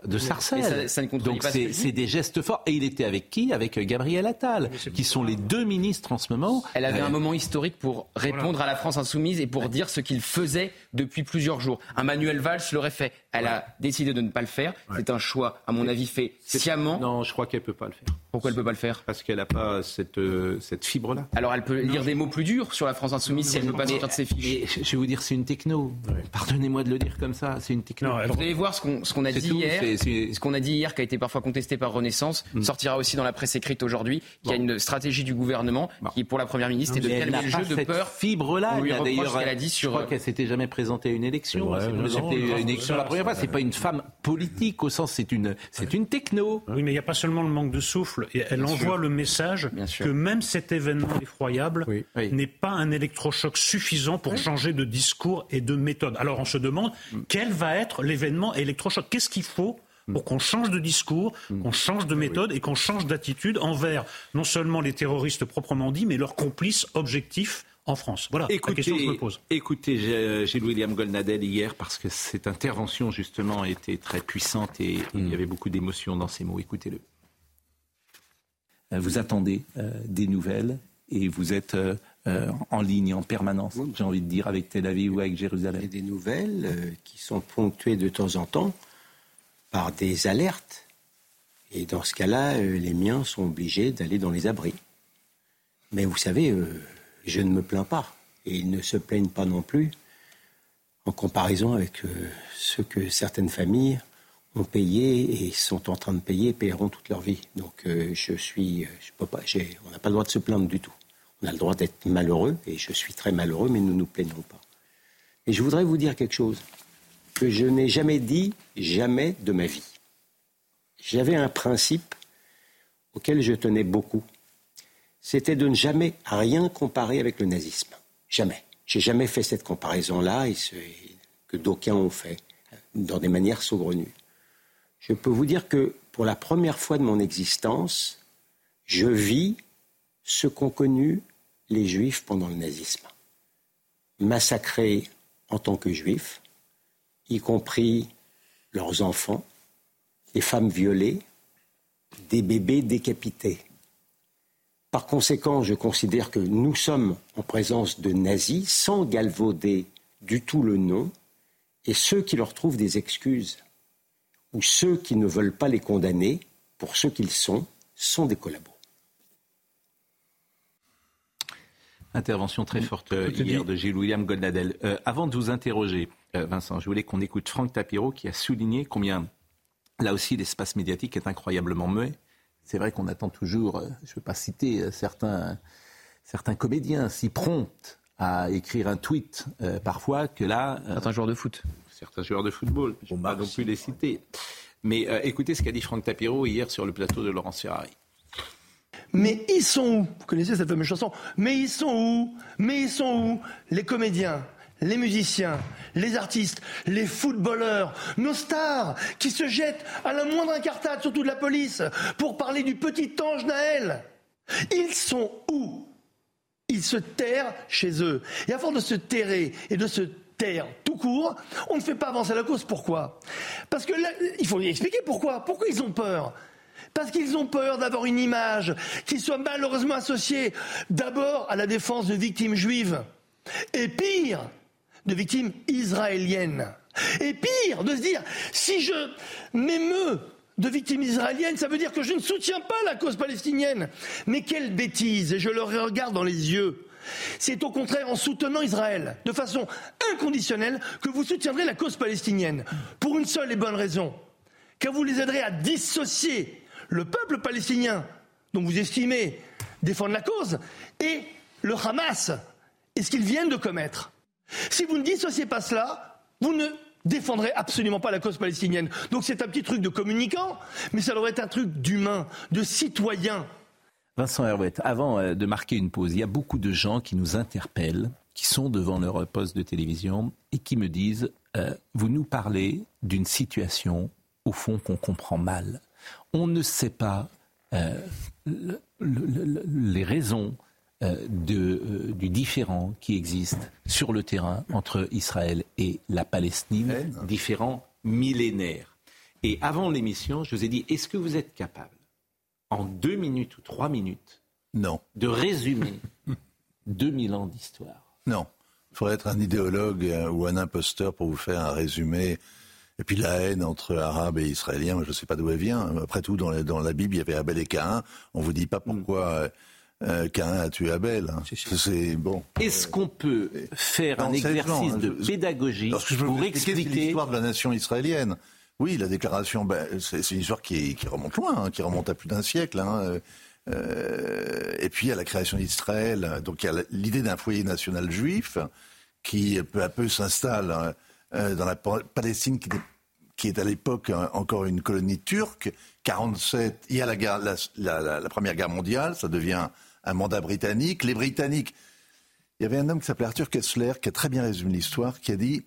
de Sarcelles. Donc c'est des gestes forts. Et il était avec qui? Avec Gabriel Attal, qui sont les deux ministres en ce moment. Elle avait un moment historique pour répondre à la France insoumise et pour dire ce qu'il faisait depuis plusieurs jours. Un Manuel Valls l'aurait fait. Elle a décidé de ne pas le faire. C'est un choix, à mon avis, fait sciemment. Non, je crois qu'elle peut pas le faire. Pourquoi elle peut pas le faire Parce qu'elle n'a pas cette, euh, cette fibre-là. Alors elle peut lire des mots plus durs sur la France insoumise si elle ne veut pas sortir de ses fiches. je vais vous dire, c'est une techno. Pardonnez-moi de le dire comme ça, c'est une techno. Vous allez voir ce qu'on a dit hier, ce qu'on a dit hier qui a été parfois contesté par Renaissance, mm. sortira aussi dans la presse écrite aujourd'hui. Il y a une stratégie du gouvernement qui, pour la première ministre, est de calmer le jeu de peur. Fibre-là. D'ailleurs, qu'elle a dit sur. Je crois qu'elle s'était jamais présentée à une élection. C'était une élection la première fois. C'est pas une femme politique au sens, c'est une, c'est une techno. Oui, mais il n'y a pas seulement le manque de souffle. Elle envoie le message que même cet événement effroyable n'est pas un électrochoc suffisant pour changer de discours et de méthode. Alors on se demande mm. quel va être l'événement électrochoc. Qu'est-ce qu'il faut pour qu'on change de discours, mm. qu'on change de méthode et qu'on change d'attitude envers non seulement les terroristes proprement dits, mais leurs complices objectifs en France? Voilà écoutez, la question que je me pose. Écoutez, Gilles William Golnadel hier, parce que cette intervention justement était très puissante et il y avait beaucoup d'émotions dans ces mots. Écoutez-le. Euh, vous attendez euh, des nouvelles et vous êtes euh, en ligne en permanence, j'ai envie de dire, avec Tel Aviv ou avec Jérusalem. Il y a des nouvelles qui sont ponctuées de temps en temps par des alertes. Et dans ce cas-là, les miens sont obligés d'aller dans les abris. Mais vous savez, je ne me plains pas. Et ils ne se plaignent pas non plus en comparaison avec ce que certaines familles ont payé et sont en train de payer et paieront toute leur vie. Donc je suis, je peux pas, on n'a pas le droit de se plaindre du tout. On a le droit d'être malheureux et je suis très malheureux, mais nous ne nous plaignons pas. Et je voudrais vous dire quelque chose que je n'ai jamais dit jamais de ma vie. J'avais un principe auquel je tenais beaucoup. C'était de ne jamais rien comparer avec le nazisme. Jamais. J'ai jamais fait cette comparaison-là et que d'aucuns ont fait dans des manières saugrenues. Je peux vous dire que pour la première fois de mon existence, je vis ce qu'ont connu les juifs pendant le nazisme. Massacrés en tant que juifs, y compris leurs enfants, des femmes violées, des bébés décapités. Par conséquent, je considère que nous sommes en présence de nazis sans galvauder du tout le nom, et ceux qui leur trouvent des excuses, ou ceux qui ne veulent pas les condamner pour ce qu'ils sont, sont des collaborateurs. Intervention très forte euh, hier de Gilles-William Goldnadel. Euh, avant de vous interroger, euh, Vincent, je voulais qu'on écoute Franck Tapiro qui a souligné combien, là aussi, l'espace médiatique est incroyablement muet. C'est vrai qu'on attend toujours, je ne veux pas citer certains, certains comédiens si prompts à écrire un tweet parfois que là... certains joueurs de foot. Certains joueurs de football, je ne vais pas non plus les citer. Mais écoutez ce qu'a dit Franck Tapiro hier sur le plateau de Laurence Ferrari. Mais ils sont où? Vous connaissez cette fameuse chanson? Mais ils sont où? Mais ils sont où? Les comédiens, les musiciens, les artistes, les footballeurs, nos stars qui se jettent à la moindre incartade, surtout de la police, pour parler du petit ange Naël. Ils sont où? Ils se terrent chez eux. Et à force de se terrer et de se taire tout court, on ne fait pas avancer la cause. Pourquoi? Parce que là, il faut expliquer pourquoi. Pourquoi ils ont peur? Parce qu'ils ont peur d'avoir une image qui soit malheureusement associée d'abord à la défense de victimes juives, et pire, de victimes israéliennes. Et pire, de se dire, si je m'émeux de victimes israéliennes, ça veut dire que je ne soutiens pas la cause palestinienne. Mais quelle bêtise, et je le regarde dans les yeux. C'est au contraire en soutenant Israël de façon inconditionnelle que vous soutiendrez la cause palestinienne. Pour une seule et bonne raison. Car vous les aiderez à dissocier le peuple palestinien, dont vous estimez défendre la cause, et le Hamas, et ce qu'ils viennent de commettre. Si vous ne dissociez pas cela, vous ne défendrez absolument pas la cause palestinienne. Donc c'est un petit truc de communicant, mais ça devrait être un truc d'humain, de citoyen. Vincent Herouette, avant euh, de marquer une pause, il y a beaucoup de gens qui nous interpellent, qui sont devant leur poste de télévision et qui me disent euh, Vous nous parlez d'une situation, au fond, qu'on comprend mal on ne sait pas euh, les raisons euh, du différent qui existe sur le terrain entre Israël et la Palestine, différent millénaire. Et avant l'émission, je vous ai dit, est-ce que vous êtes capable, en deux minutes ou trois minutes, non. de résumer 2000 ans d'histoire Non. Il faudrait être un idéologue ou un imposteur pour vous faire un résumé et puis la haine entre Arabes et Israéliens, je ne sais pas d'où elle vient. Après tout, dans la, dans la, Bible, il y avait Abel et Caïn. On vous dit pas pourquoi euh, Caïn a tué Abel. Hein. C'est bon. Est-ce qu'on peut faire un exercice de pédagogie pour expliquer l'histoire de la nation israélienne Oui, la déclaration, ben, c'est une histoire qui, remonte loin, hein, qui remonte à plus d'un siècle. Hein. Euh, et puis a la création d'Israël. Donc il y a l'idée d'un foyer national juif qui peu à peu s'installe euh, dans la Palestine qui, est à l'époque encore une colonie turque. 47, il y a la, la, Première Guerre mondiale, ça devient un mandat britannique. Les Britanniques, il y avait un homme qui s'appelait Arthur Kessler, qui a très bien résumé l'histoire, qui a dit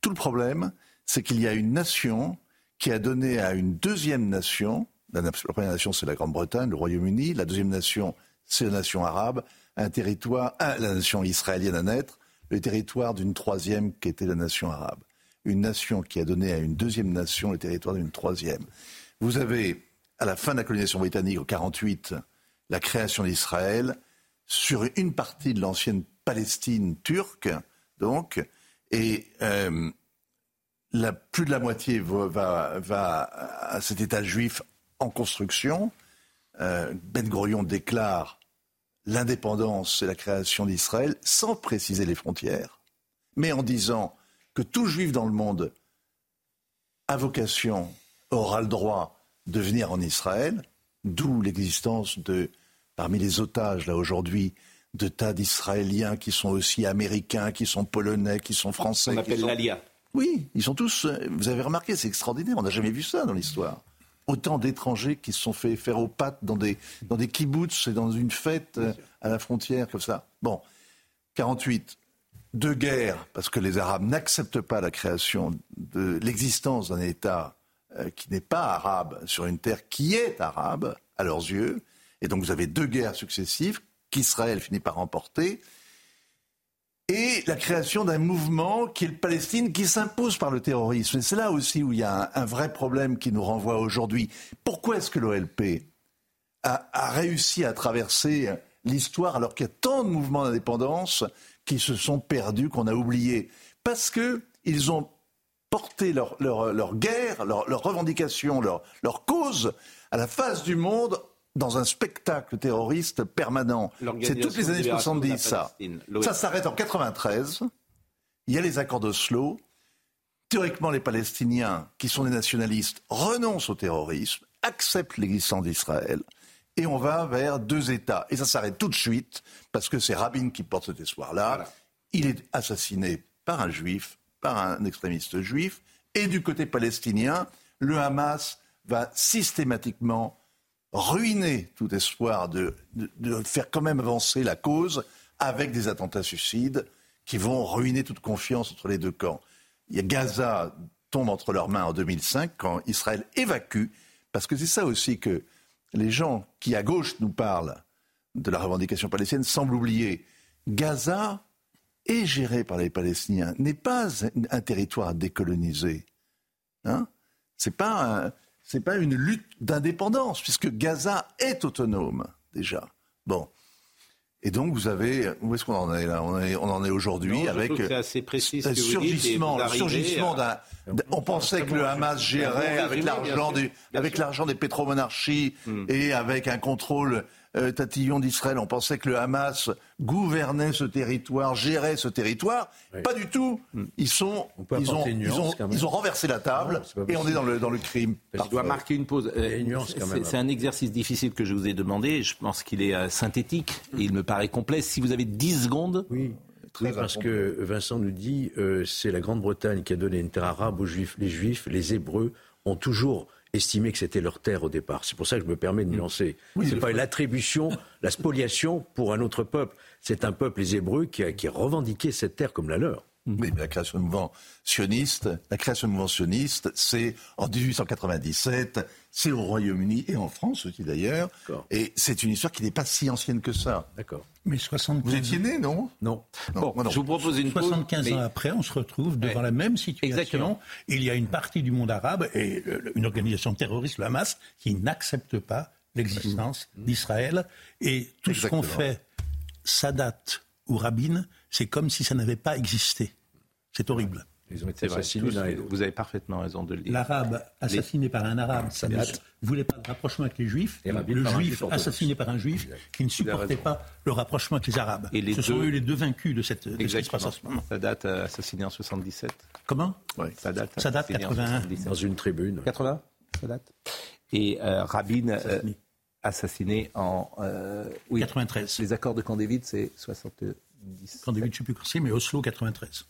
tout le problème, c'est qu'il y a une nation qui a donné à une deuxième nation, la, première nation c'est la Grande-Bretagne, le Royaume-Uni, la deuxième nation c'est la nation arabe, un territoire, la nation israélienne à naître, le territoire d'une troisième qui était la nation arabe. Une nation qui a donné à une deuxième nation le territoire d'une troisième. Vous avez, à la fin de la colonisation britannique, en 1948, la création d'Israël sur une partie de l'ancienne Palestine turque, donc, et euh, la, plus de la moitié va, va, à cet État juif en construction. Euh, ben Gurion déclare l'indépendance et la création d'Israël sans préciser les frontières, mais en disant que tout juif dans le monde a vocation, aura le droit de venir en Israël, d'où l'existence de, parmi les otages là aujourd'hui, de tas d'Israéliens qui sont aussi américains, qui sont polonais, qui sont français. On appelle sont... l'ALIA. Oui, ils sont tous. euh, Vous avez remarqué, c'est extraordinaire. On n'a jamais vu ça dans l'histoire. Autant d'étrangers qui se sont fait faire aux pattes dans des, dans des kibbutz et dans une fête euh, à la frontière, comme ça. Bon, 48. Deux guerres, parce que les Arabes n'acceptent pas la création de l'existence d'un État euh, qui n'est pas arabe sur une terre qui est arabe à leurs yeux. Et donc vous avez deux guerres successives qu'Israël finit par remporter et la création d'un mouvement qui est le Palestine, qui s'impose par le terrorisme. Et c'est là aussi où il y a un, vrai problème qui nous renvoie aujourd'hui. Pourquoi est-ce que l'OLP a, réussi à traverser l'histoire alors qu'il y a tant de mouvements d'indépendance qui se sont perdus, qu'on a oubliés? Parce que ils ont porté leur, guerre, leur, leur revendication, leur, leur cause à la face du monde dans un spectacle terroriste permanent. C'est toutes les années L'Organisation de 70, la ça. Ça s'arrête en 93. Il y a les accords d'Oslo. Théoriquement, les Palestiniens, qui sont des nationalistes, renoncent au terrorisme, acceptent l'existence d'Israël, et on va vers deux États. Et ça s'arrête tout de suite, parce que c'est Rabin qui porte cet espoir-là. Il est assassiné par un juif, par un extrémiste juif, et du côté palestinien, le Hamas va systématiquement ruiner tout espoir de, de- faire quand même avancer la cause avec des attentats suicides qui vont ruiner toute confiance entre les deux camps. Gaza tombe entre leurs mains en 2005 quand Israël évacue, parce que c'est ça aussi que les gens qui à gauche nous parlent de la revendication palestinienne semblent oublier. Gaza est géré par les Palestiniens, n'est pas un, territoire à décoloniser. Hein c'est pas un- c'est pas une lutte d'indépendance puisque Gaza est autonome déjà. Bon. Et donc vous avez où est-ce qu'on en est là? On, est- on en est aujourd'hui avec c'est assez précis ce surgissement, le surgissement à- d'un. On pensait que le Hamas gérait avec l'argent des avec l'argent des pétromonarchies et avec un contrôle euh, tatillon d'Israël. On pensait que le Hamas gouvernait ce territoire, gérait ce territoire. Pas du tout. Ils sont, ils ont, ils ils renversé la table Non, et on est dans le dans le crime. Je dois marquer une pause. Euh, c'est- un exercice difficile que je vous ai demandé. Je pense qu'il est euh, synthétique et il me paraît complet. Si vous avez 10 secondes. Oui. Oui, parce que Vincent nous dit euh, c'est la Grande-Bretagne qui a donné une terre arabe aux Juifs. Les Juifs, les Hébreux, ont toujours estimé que c'était leur terre au départ. C'est pour ça que je me permets de nuancer. Oui, c'est pas l'attribution, la spoliation pour un autre peuple. C'est un peuple, les Hébreux, qui a, qui a revendiqué cette terre comme la leur. Oui, mais la création du mouvement sioniste, la création du mouvement sioniste, c'est en 1897, c'est au Royaume-Uni et en France aussi d'ailleurs. Et c'est une histoire qui n'est pas si ancienne que ça. D'accord. Mais 75 Vous étiez né, non? Non. Bon, moi non. je vous propose une pause. 75 mais- ans après, on se retrouve devant Ouais. la même situation. Exactement. Il y a une partie du monde arabe et une organisation terroriste, le Hamas, qui n'accepte pas l'existence d'Israël. Et tout ce qu'on fait, Sadat ou Rabin, c'est comme si ça n'avait pas existé. C'est horrible. Ils ont été assassinés vous avez parfaitement raison de le dire. L'arabe assassiné par un arabe qui ne Sadat. voulait pas le rapprochement avec les juifs, Et le juif assassiné par un juif qui ne supportait pas le rapprochement avec les arabes. Et les ce sont eux les deux vaincus de, cette, de ce qui se passe en ce moment. Sadat euh, assassiné en 77. Comment? Sadat, Sadat, assassiné en 81. 77. Dans une tribune. 80 Sadat. Et euh, Rabin euh, assassiné en euh, oui. 93. Les accords de Camp David, c'est 70. Quand David, je ne sais plus quand c'est, mais Oslo 93.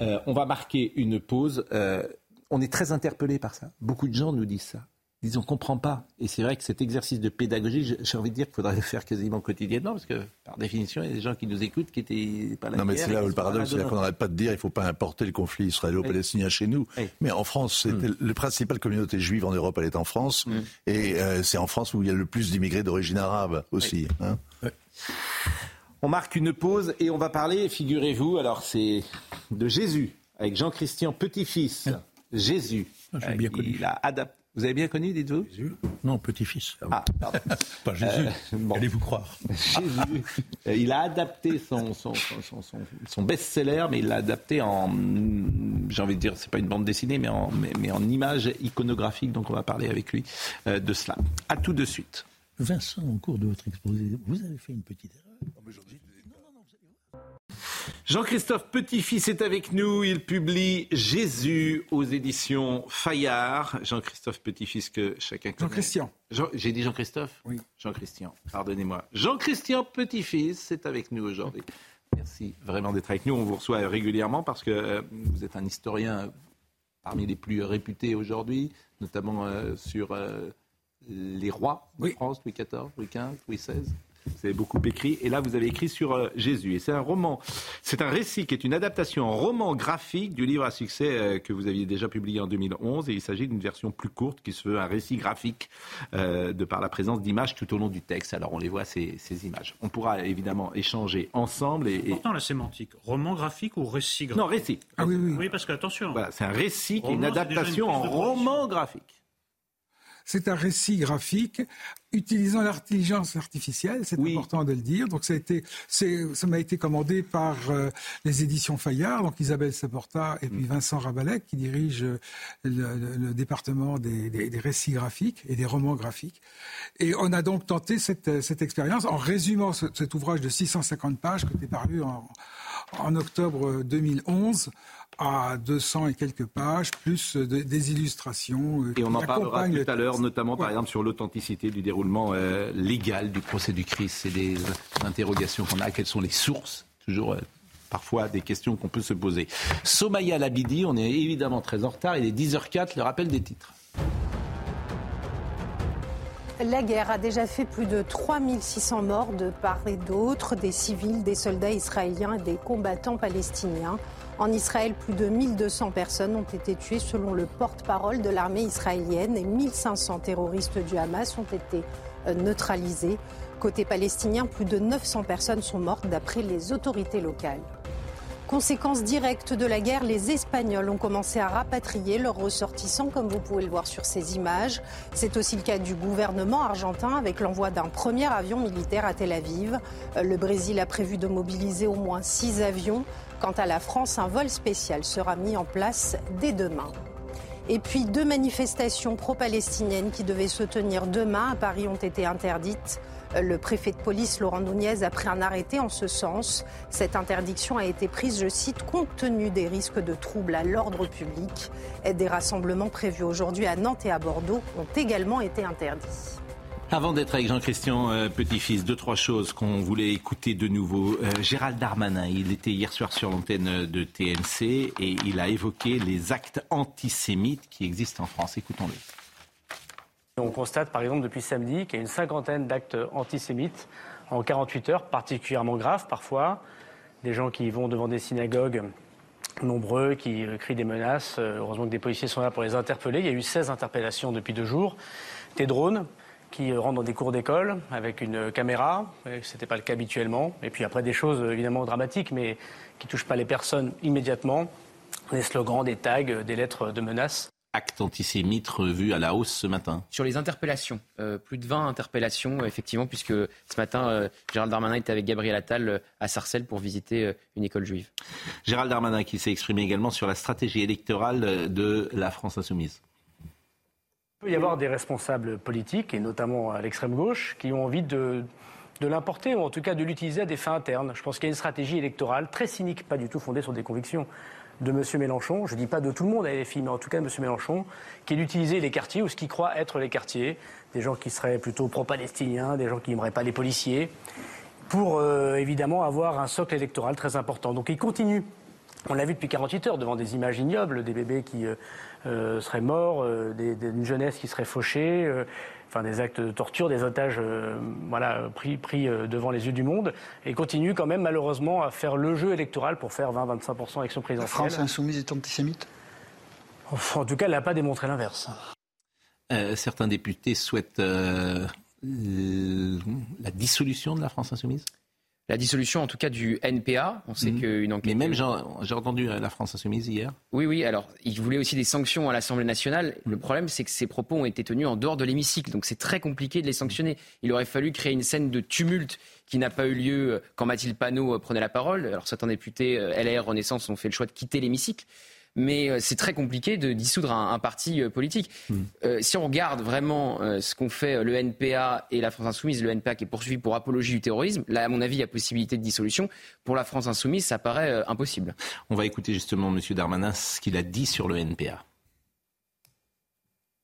Euh, on va marquer une pause. Euh, on est très interpellé par ça. Beaucoup de gens nous disent ça. Disent on comprend pas. Et c'est vrai que cet exercice de pédagogie, j'ai- envie de dire qu'il faudrait le faire quasiment quotidiennement, parce que par définition, il y a des gens qui nous écoutent qui étaient pas là. Non, mais c'est là où le paradoxe, c'est demain. qu'on n'arrête pas de dire il ne faut pas importer le conflit israélo-palestinien chez nous. Oui. Mais en France, c'était le principale communauté juive en Europe, elle est en France. Et euh, c'est en France où il y a le plus d'immigrés d'origine arabe aussi. hein. On marque une pause et on va parler, figurez-vous, alors c'est de Jésus, avec Jean-Christian Petit-Fils. Jésus. Ah, j'ai Euh, bien connu. il a adapté. Vous avez bien connu, dites-vous Jésus Non, petit-fils. Ah, pardon. Pas Jésus. Euh, bon. Allez-vous croire. Jésus. Euh, Il a adapté son, son, son, son- son- son best-seller, mais il l'a adapté en, j'ai envie de dire, c'est pas une bande dessinée, mais en, mais, mais en image iconographique. Donc on va parler avec lui euh, de cela. À tout de suite. Vincent, au cours de votre exposé, vous avez fait une petite erreur. Jean-Christophe Petit-Fils est avec nous. Il publie Jésus aux éditions Fayard. Jean-Christophe Petit-Fils que chacun connaît. Jean-Christian. J'ai dit Jean-Christophe Oui. Jean-Christian, pardonnez-moi. Jean-Christian Petit-Fils est avec nous aujourd'hui. Merci vraiment d'être avec nous. On vous reçoit régulièrement parce que euh, vous êtes un historien parmi les plus réputés aujourd'hui, notamment euh, sur euh, les rois de France, Louis XIV, Louis XV, Louis XVI. Vous avez beaucoup écrit. Et là, vous avez écrit sur euh, Jésus. Et c'est un roman, c'est un récit qui est une adaptation en roman graphique du livre à succès euh, que vous aviez déjà publié en 2011. Et il s'agit d'une version plus courte qui se veut un récit graphique euh, de par la présence d'images tout au long du texte. Alors, on les voit, ces, ces images. On pourra évidemment échanger ensemble. Et, et... Pourtant, la sémantique. Roman graphique ou récit graphique Non, récit. Ah oui, oui. Oui, parce que, attention. Voilà, c'est un récit qui est une adaptation en roman graphique. C'est un récit graphique utilisant l'intelligence artificielle, c'est important de le dire. Donc ça a été, c'est, ça m'a été commandé par euh, les éditions Fayard, donc Isabelle Saporta et puis Vincent Rabalec qui dirige euh, le, département des, des- des récits graphiques et des romans graphiques. Et on a donc tenté cette, euh, cette expérience en résumant ce- cet ouvrage de 650 pages qui était paru en, en octobre 2011 à 200 et quelques pages, plus euh, de- des illustrations. euh, Et on en parlera tout à l'heure, notamment par exemple sur l'authenticité du déroulement euh, légal du procès du Christ. C'est des interrogations qu'on a. Quelles sont les sources? Toujours euh, parfois des questions qu'on peut se poser. Somaya Labidi, on est évidemment très en retard. Il est 10h04, le rappel des titres. La guerre a déjà fait plus de 3600 morts de part et d'autre, des civils, des soldats israéliens et des combattants palestiniens. En Israël, plus de 1200 personnes ont été tuées selon le porte-parole de l'armée israélienne et 1500 terroristes du Hamas ont été euh, neutralisés. Côté palestinien, plus de 900 personnes sont mortes d'après les autorités locales. Conséquence directe de la guerre, les Espagnols ont commencé à rapatrier leurs ressortissants, comme vous pouvez le voir sur ces images. C'est aussi le cas du gouvernement argentin avec l'envoi d'un premier avion militaire à Tel Aviv. Euh, Le Brésil a prévu de mobiliser au moins six avions. Quant à la France, un vol spécial sera mis en place dès demain. Et puis deux manifestations pro-palestiniennes qui devaient se tenir demain à Paris ont été interdites. Le préfet de police, Laurent Nunez, a pris un arrêté en ce sens. Cette interdiction a été prise, je cite, compte tenu des risques de troubles à l'ordre public. Des rassemblements prévus aujourd'hui à Nantes et à Bordeaux ont également été interdits. Avant d'être avec Jean-Christian euh, Petit-Fils, deux, trois choses qu'on voulait écouter de nouveau. Euh, Gérald Darmanin, il était hier soir sur l'antenne de TNC et il a évoqué les actes antisémites qui existent en France. Écoutons-le. On constate par exemple depuis samedi qu'il y a une cinquantaine d'actes antisémites en 48 heures, particulièrement graves parfois. Des gens qui vont devant des synagogues nombreux, qui euh, crient des menaces. Euh, Heureusement que des policiers sont là pour les interpeller. Il y a eu 16 interpellations depuis deux jours. Des drones qui euh, rentrent dans des cours d'école avec une caméra. Ce n'était pas le cas habituellement. Et puis après des choses évidemment dramatiques, mais qui ne touchent pas les personnes immédiatement. Des slogans, des tags, des lettres de menaces. Actes antisémites revus à la hausse ce matin. Sur les interpellations, euh, plus de 20 interpellations, euh, effectivement, puisque ce matin, euh, Gérald Darmanin était avec Gabriel Attal euh, à Sarcelles pour visiter euh, une école juive. Gérald Darmanin qui s'est exprimé également sur la stratégie électorale de la France insoumise. Il peut y avoir des responsables politiques, et notamment à l'extrême gauche, qui ont envie de, de l'importer, ou en tout cas de l'utiliser à des fins internes. Je pense qu'il y a une stratégie électorale très cynique, pas du tout fondée sur des convictions de M. Mélenchon, je ne dis pas de tout le monde à LFI, mais en tout cas de M. Mélenchon, qui est d'utiliser les quartiers ou ce qu'il croit être les quartiers, des gens qui seraient plutôt pro-palestiniens, des gens qui n'aimeraient pas les policiers, pour euh, évidemment avoir un socle électoral très important. Donc il continue on l'a vu depuis 48 heures devant des images ignobles, des bébés qui euh, euh, seraient morts, une jeunesse qui serait fauchée, enfin des actes de torture, des otages euh, voilà, pris, pris euh, devant les yeux du monde, et continue quand même malheureusement à faire le jeu électoral pour faire 20-25% élection La présidentielle. France insoumise est antisémite? En tout cas, elle n'a pas démontré l'inverse. Euh, certains députés souhaitent euh, la dissolution de la France insoumise? La dissolution, en tout cas, du NPA. On sait Mhm. qu'une enquête. Mais même, j'ai entendu euh, la France insoumise hier. Oui, oui. Alors, il voulait aussi des sanctions à l'Assemblée nationale. Le problème, c'est que ces propos ont été tenus en dehors de l'hémicycle, donc c'est très compliqué de les sanctionner. Il aurait fallu créer une scène de tumulte qui n'a pas eu lieu quand Mathilde Panot euh, prenait la parole. Alors, certains députés euh, LR Renaissance ont fait le choix de quitter l'hémicycle. Mais euh, c'est très compliqué de dissoudre un, parti politique. Hmm. si on regarde vraiment ce qu'ont fait le NPA et la France Insoumise, le NPA qui est poursuivi pour apologie du terrorisme, là, à mon avis, il y a possibilité de dissolution. Pour la France Insoumise, ça paraît impossible. On va écouter justement M. Darmanin ce qu'il a dit sur le NPA.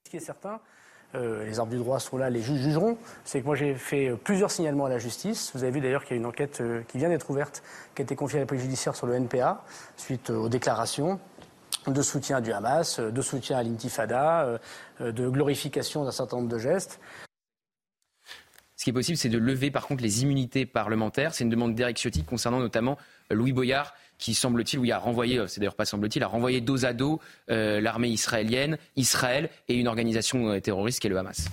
Ce qui est certain, euh, les arbres du droit sont là, les juges jugeront. C'est que moi j'ai fait euh, plusieurs signalements à la justice. Vous avez vu d'ailleurs qu'il y a une enquête euh, qui vient d'être ouverte, qui a été confiée à la police judiciaire sur le NPA, suite aux déclarations de soutien du Hamas, de soutien à l'intifada, de glorification d'un certain nombre de gestes. Ce qui est possible, c'est de lever par contre les immunités parlementaires. C'est une demande d'Eric Ciotti concernant notamment Louis Boyard, qui semble-t-il, oui, a renvoyé, euh, c'est d'ailleurs pas semble-t-il, a renvoyé dos à dos euh, l'armée israélienne, Israël et une organisation euh, terroriste qui est le Hamas.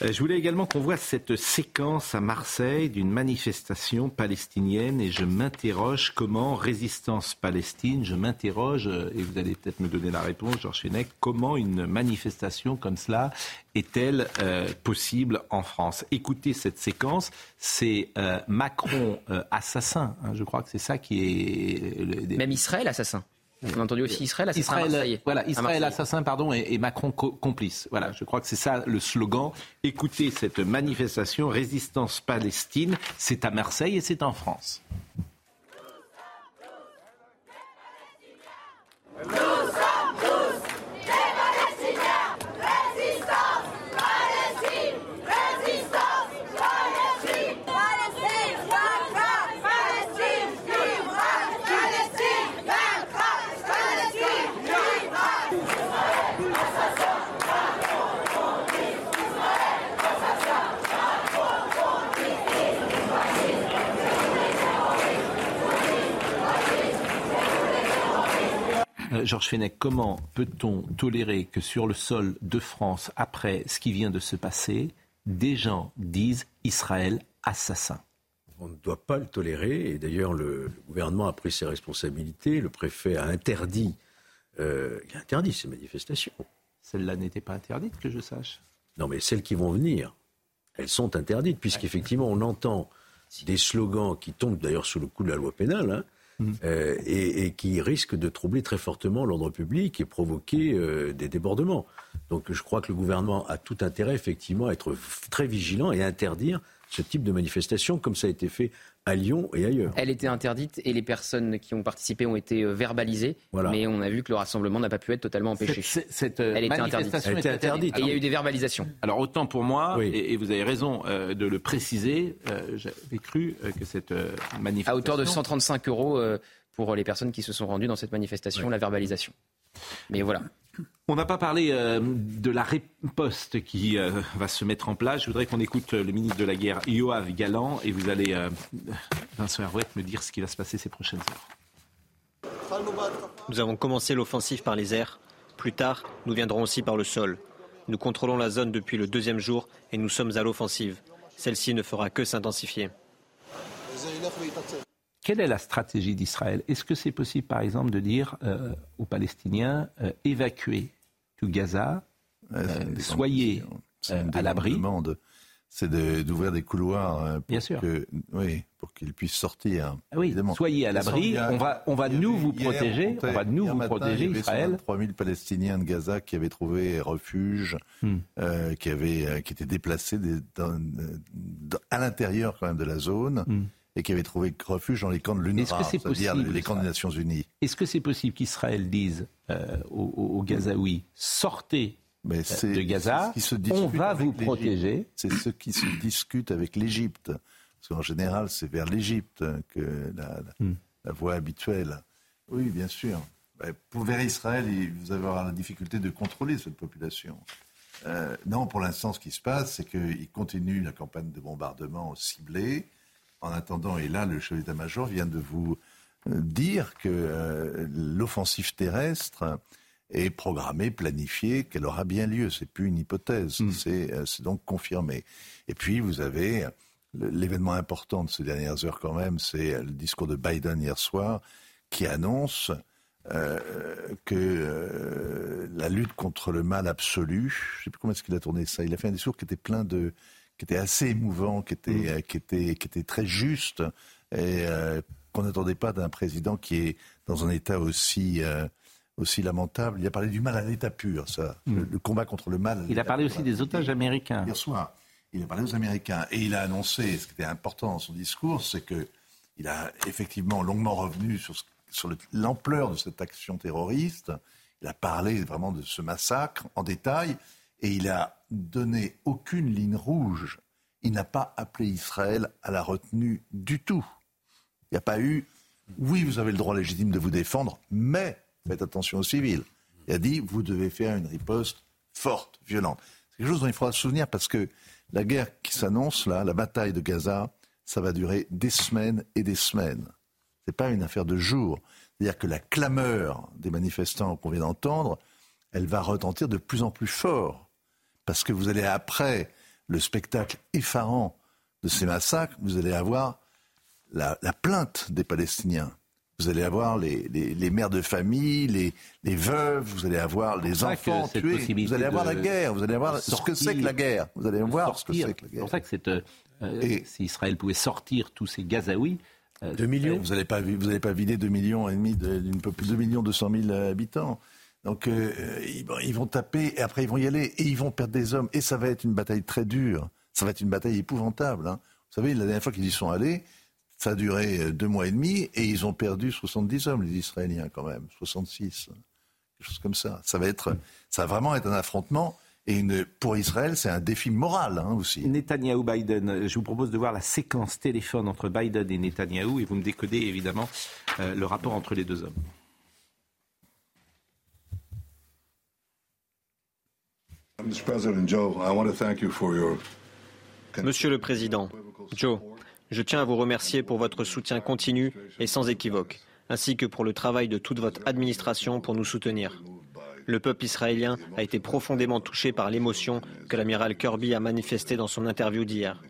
Je voulais également qu'on voit cette séquence à Marseille d'une manifestation palestinienne et je m'interroge comment résistance palestine, je m'interroge, et vous allez peut-être me donner la réponse, Georges Fenech, comment une manifestation comme cela est-elle euh, possible en France? Écoutez cette séquence, c'est euh, Macron euh, assassin, hein, je crois que c'est ça qui est... Même Israël assassin. On a entendu aussi Israël assassin. Israël, voilà, Israël assassin, pardon, et, Macron complice. Voilà, je crois que c'est ça le slogan. Écoutez cette manifestation, résistance Palestine, c'est à Marseille et c'est en France. Euh, Georges Fenech, comment peut-on tolérer que sur le sol de France, après ce qui vient de se passer, des gens disent Israël assassin on ne doit pas le tolérer. Et d'ailleurs, le, gouvernement a pris ses responsabilités. Le préfet a interdit, euh, il a interdit ces manifestations. Celles-là n'étaient pas interdites, que je sache? Non, mais celles qui vont venir, elles sont interdites, puisqu'effectivement, on entend des slogans qui tombent d'ailleurs sous le coup de la loi pénale. Hein, euh, et, qui risque de troubler très fortement l'ordre public et provoquer euh, des débordements. Donc je crois que le gouvernement a tout intérêt effectivement à être très vigilant et à interdire ce type de manifestation comme ça a été fait à Lyon et ailleurs. Elle était interdite et les personnes qui ont participé ont été euh, verbalisées, mais on a vu que le rassemblement n'a pas pu être totalement empêché. Cette, Elle était interdite. Elle était interdite. Et il y a eu des verbalisations. Alors autant pour moi, et, vous avez raison euh, de le préciser, euh, j'avais cru que cette manifestation... À hauteur de 135 euros pour les personnes qui se sont rendues dans cette manifestation, la verbalisation. Mais voilà. On n'a pas parlé euh, de la riposte qui euh, va se mettre en place. Je voudrais qu'on écoute euh, le ministre de la Guerre, Yoav Galan, et vous allez, Vincent Herouette, me dire ce qui va se passer ces prochaines heures. Nous avons commencé l'offensive par les airs. Plus tard, nous viendrons aussi par le sol. Nous contrôlons la zone depuis le deuxième jour et nous sommes à l'offensive. Celle-ci ne fera que s'intensifier. Quelle est la stratégie d'Israël? Est-ce que c'est possible, par exemple, de dire aux Palestiniens évacuez tout Gaza, euh, soyez euh, à l'abri? C'est d'ouvrir des couloirs euh, pour que, oui, pour qu'ils puissent sortir. Ah oui, soyez à l'abri. On va, on va nous vous protéger. On va nous vous protéger, il y Israël. 3000 Palestiniens de Gaza qui avaient trouvé refuge, hmm. qui avaient, qui étaient déplacés à l'intérieur quand même de la zone. Hmm. Et qui avaient trouvé refuge dans les camps de l'UNRWA, c'est-à-dire les camps des Nations Unies. Est-ce que c'est possible qu'Israël dise euh, aux, Gazaouis sortez euh, de Gaza, on va vous protéger. C'est ce qui se discute avec l'Égypte. Parce qu'en général, c'est vers l'Égypte que hmm. la, voie habituelle. Oui, bien sûr. Pour vers Israël, vous allez avoir la difficulté de contrôler cette population. Euh, non, pour l'instant, ce qui se passe, c'est qu'il continue la campagne de bombardement ciblée. En attendant, et là, le chef d'état-major vient de vous dire que euh, l'offensive terrestre est programmée, planifiée, qu'elle aura bien lieu. C'est plus une hypothèse, hmm. euh, c'est donc confirmé. Et puis vous avez l'événement important de ces dernières heures quand même, c'est le discours de Biden hier soir qui annonce euh, que la lutte contre le mal absolu, je ne sais plus comment est-ce qu'il a tourné ça, il a fait un discours qui était plein de, qui était assez émouvant, qui était, hmm. qui était, qui était très juste et qu'on n'attendait pas d'un président qui est dans un état aussi, euh, aussi lamentable. Il a parlé du mal à l'état pur, ça, mm. le, combat contre le mal. Il a parlé aussi des otages américains. Hier soir, il a parlé aux Américains et il a annoncé, ce qui était important dans son discours, c'est que il a effectivement longuement revenu sur, sur l'ampleur de cette action terroriste. Il a parlé vraiment de ce massacre en détail et il a donné aucune ligne rouge. Il n'a pas appelé Israël à la retenue du tout. Il n'y a pas eu, oui, vous avez le droit légitime de vous défendre, mais faites attention aux civils. Il a dit, vous devez faire une riposte forte, violente. C'est quelque chose dont il faudra se souvenir parce que la guerre qui s'annonce là, la bataille de Gaza, ça va durer des semaines et des semaines. Ce n'est pas une affaire de jours. C'est-à-dire que la clameur des manifestants qu'on vient d'entendre, elle va retentir de plus en plus fort. Parce que vous allez, après le spectacle effarant de ces massacres, vous allez avoir la, plainte des Palestiniens. Vous allez avoir les, mères de famille, les, veuves, vous allez avoir les enfants tués, vous allez avoir la guerre, vous allez avoir ce que c'est que la guerre, vous allez voir ce que c'est que la guerre. C'est pour ça que euh, euh, si Israël pouvait sortir tous ces Gazaouis, 2 millions Vous n'allez pas, vous pas vider 2 millions et demi, d'une peu plus de 2 millions 200 000 habitants. Donc euh, ils, vont taper et après ils vont y aller et ils vont perdre des hommes et ça va être une bataille très dure. Ça va être une bataille épouvantable. Hein. Vous savez, la dernière fois qu'ils y sont allés, ça a duré euh, deux mois et demi et ils ont perdu 70 hommes, les Israéliens quand même, 66, quelque chose comme ça. Ça va être, ça va vraiment être un affrontement et pour Israël, c'est un défi moral hein, aussi. Netanyahou-Biden, je vous propose de voir la séquence téléphone entre Biden et Netanyahou et vous me décodez évidemment euh, le rapport entre les deux hommes. Monsieur le Président, Joe, je tiens à vous remercier pour votre soutien continu et sans équivoque, ainsi que pour le travail de toute votre administration pour nous soutenir. Le peuple israélien a été profondément touché par l'émotion que l'amiral Kirby a manifestée dans son interview d'hier.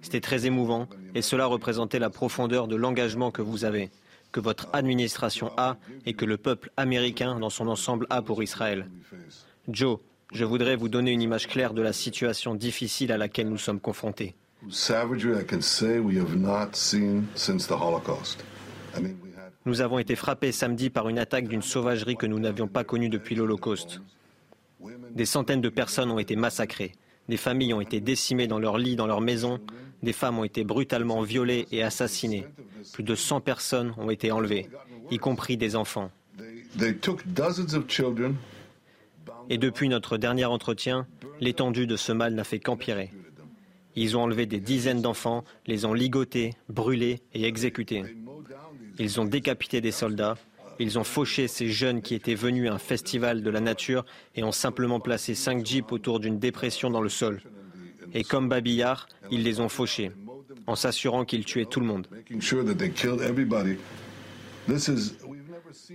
C'était très émouvant et cela représentait la profondeur de l'engagement que vous avez, que votre administration a et que le peuple américain dans son ensemble a pour Israël. Joe, je voudrais vous donner une image claire de la situation difficile à laquelle nous sommes confrontés. Nous avons été frappés samedi par une attaque d'une sauvagerie que nous n'avions pas connue depuis l'Holocauste. Des centaines de personnes ont été massacrées. Des familles ont été décimées dans leurs lits, dans leurs maisons. Des femmes ont été brutalement violées et assassinées. Plus de 100 personnes ont été enlevées, y compris des enfants. Et depuis notre dernier entretien, l'étendue de ce mal n'a fait qu'empirer. Ils ont enlevé des dizaines d'enfants, les ont ligotés, brûlés et exécutés. Ils ont décapité des soldats. Ils ont fauché ces jeunes qui étaient venus à un festival de la nature et ont simplement placé cinq jeeps autour d'une dépression dans le sol. Et comme babillard, ils les ont fauchés, en s'assurant qu'ils tuaient tout le monde.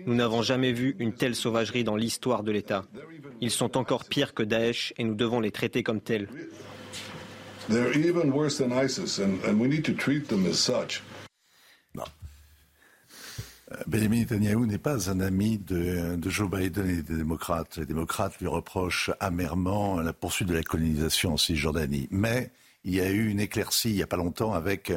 Nous n'avons jamais vu une telle sauvagerie dans l'histoire de l'État. Ils sont encore pires que Daesh et nous devons les traiter comme tels. Benjamin Netanyahu n'est pas un ami de, Joe Biden et des démocrates. Les démocrates lui reprochent amèrement la poursuite de la colonisation en Cisjordanie. Mais il y a eu une éclaircie il n'y a pas longtemps avec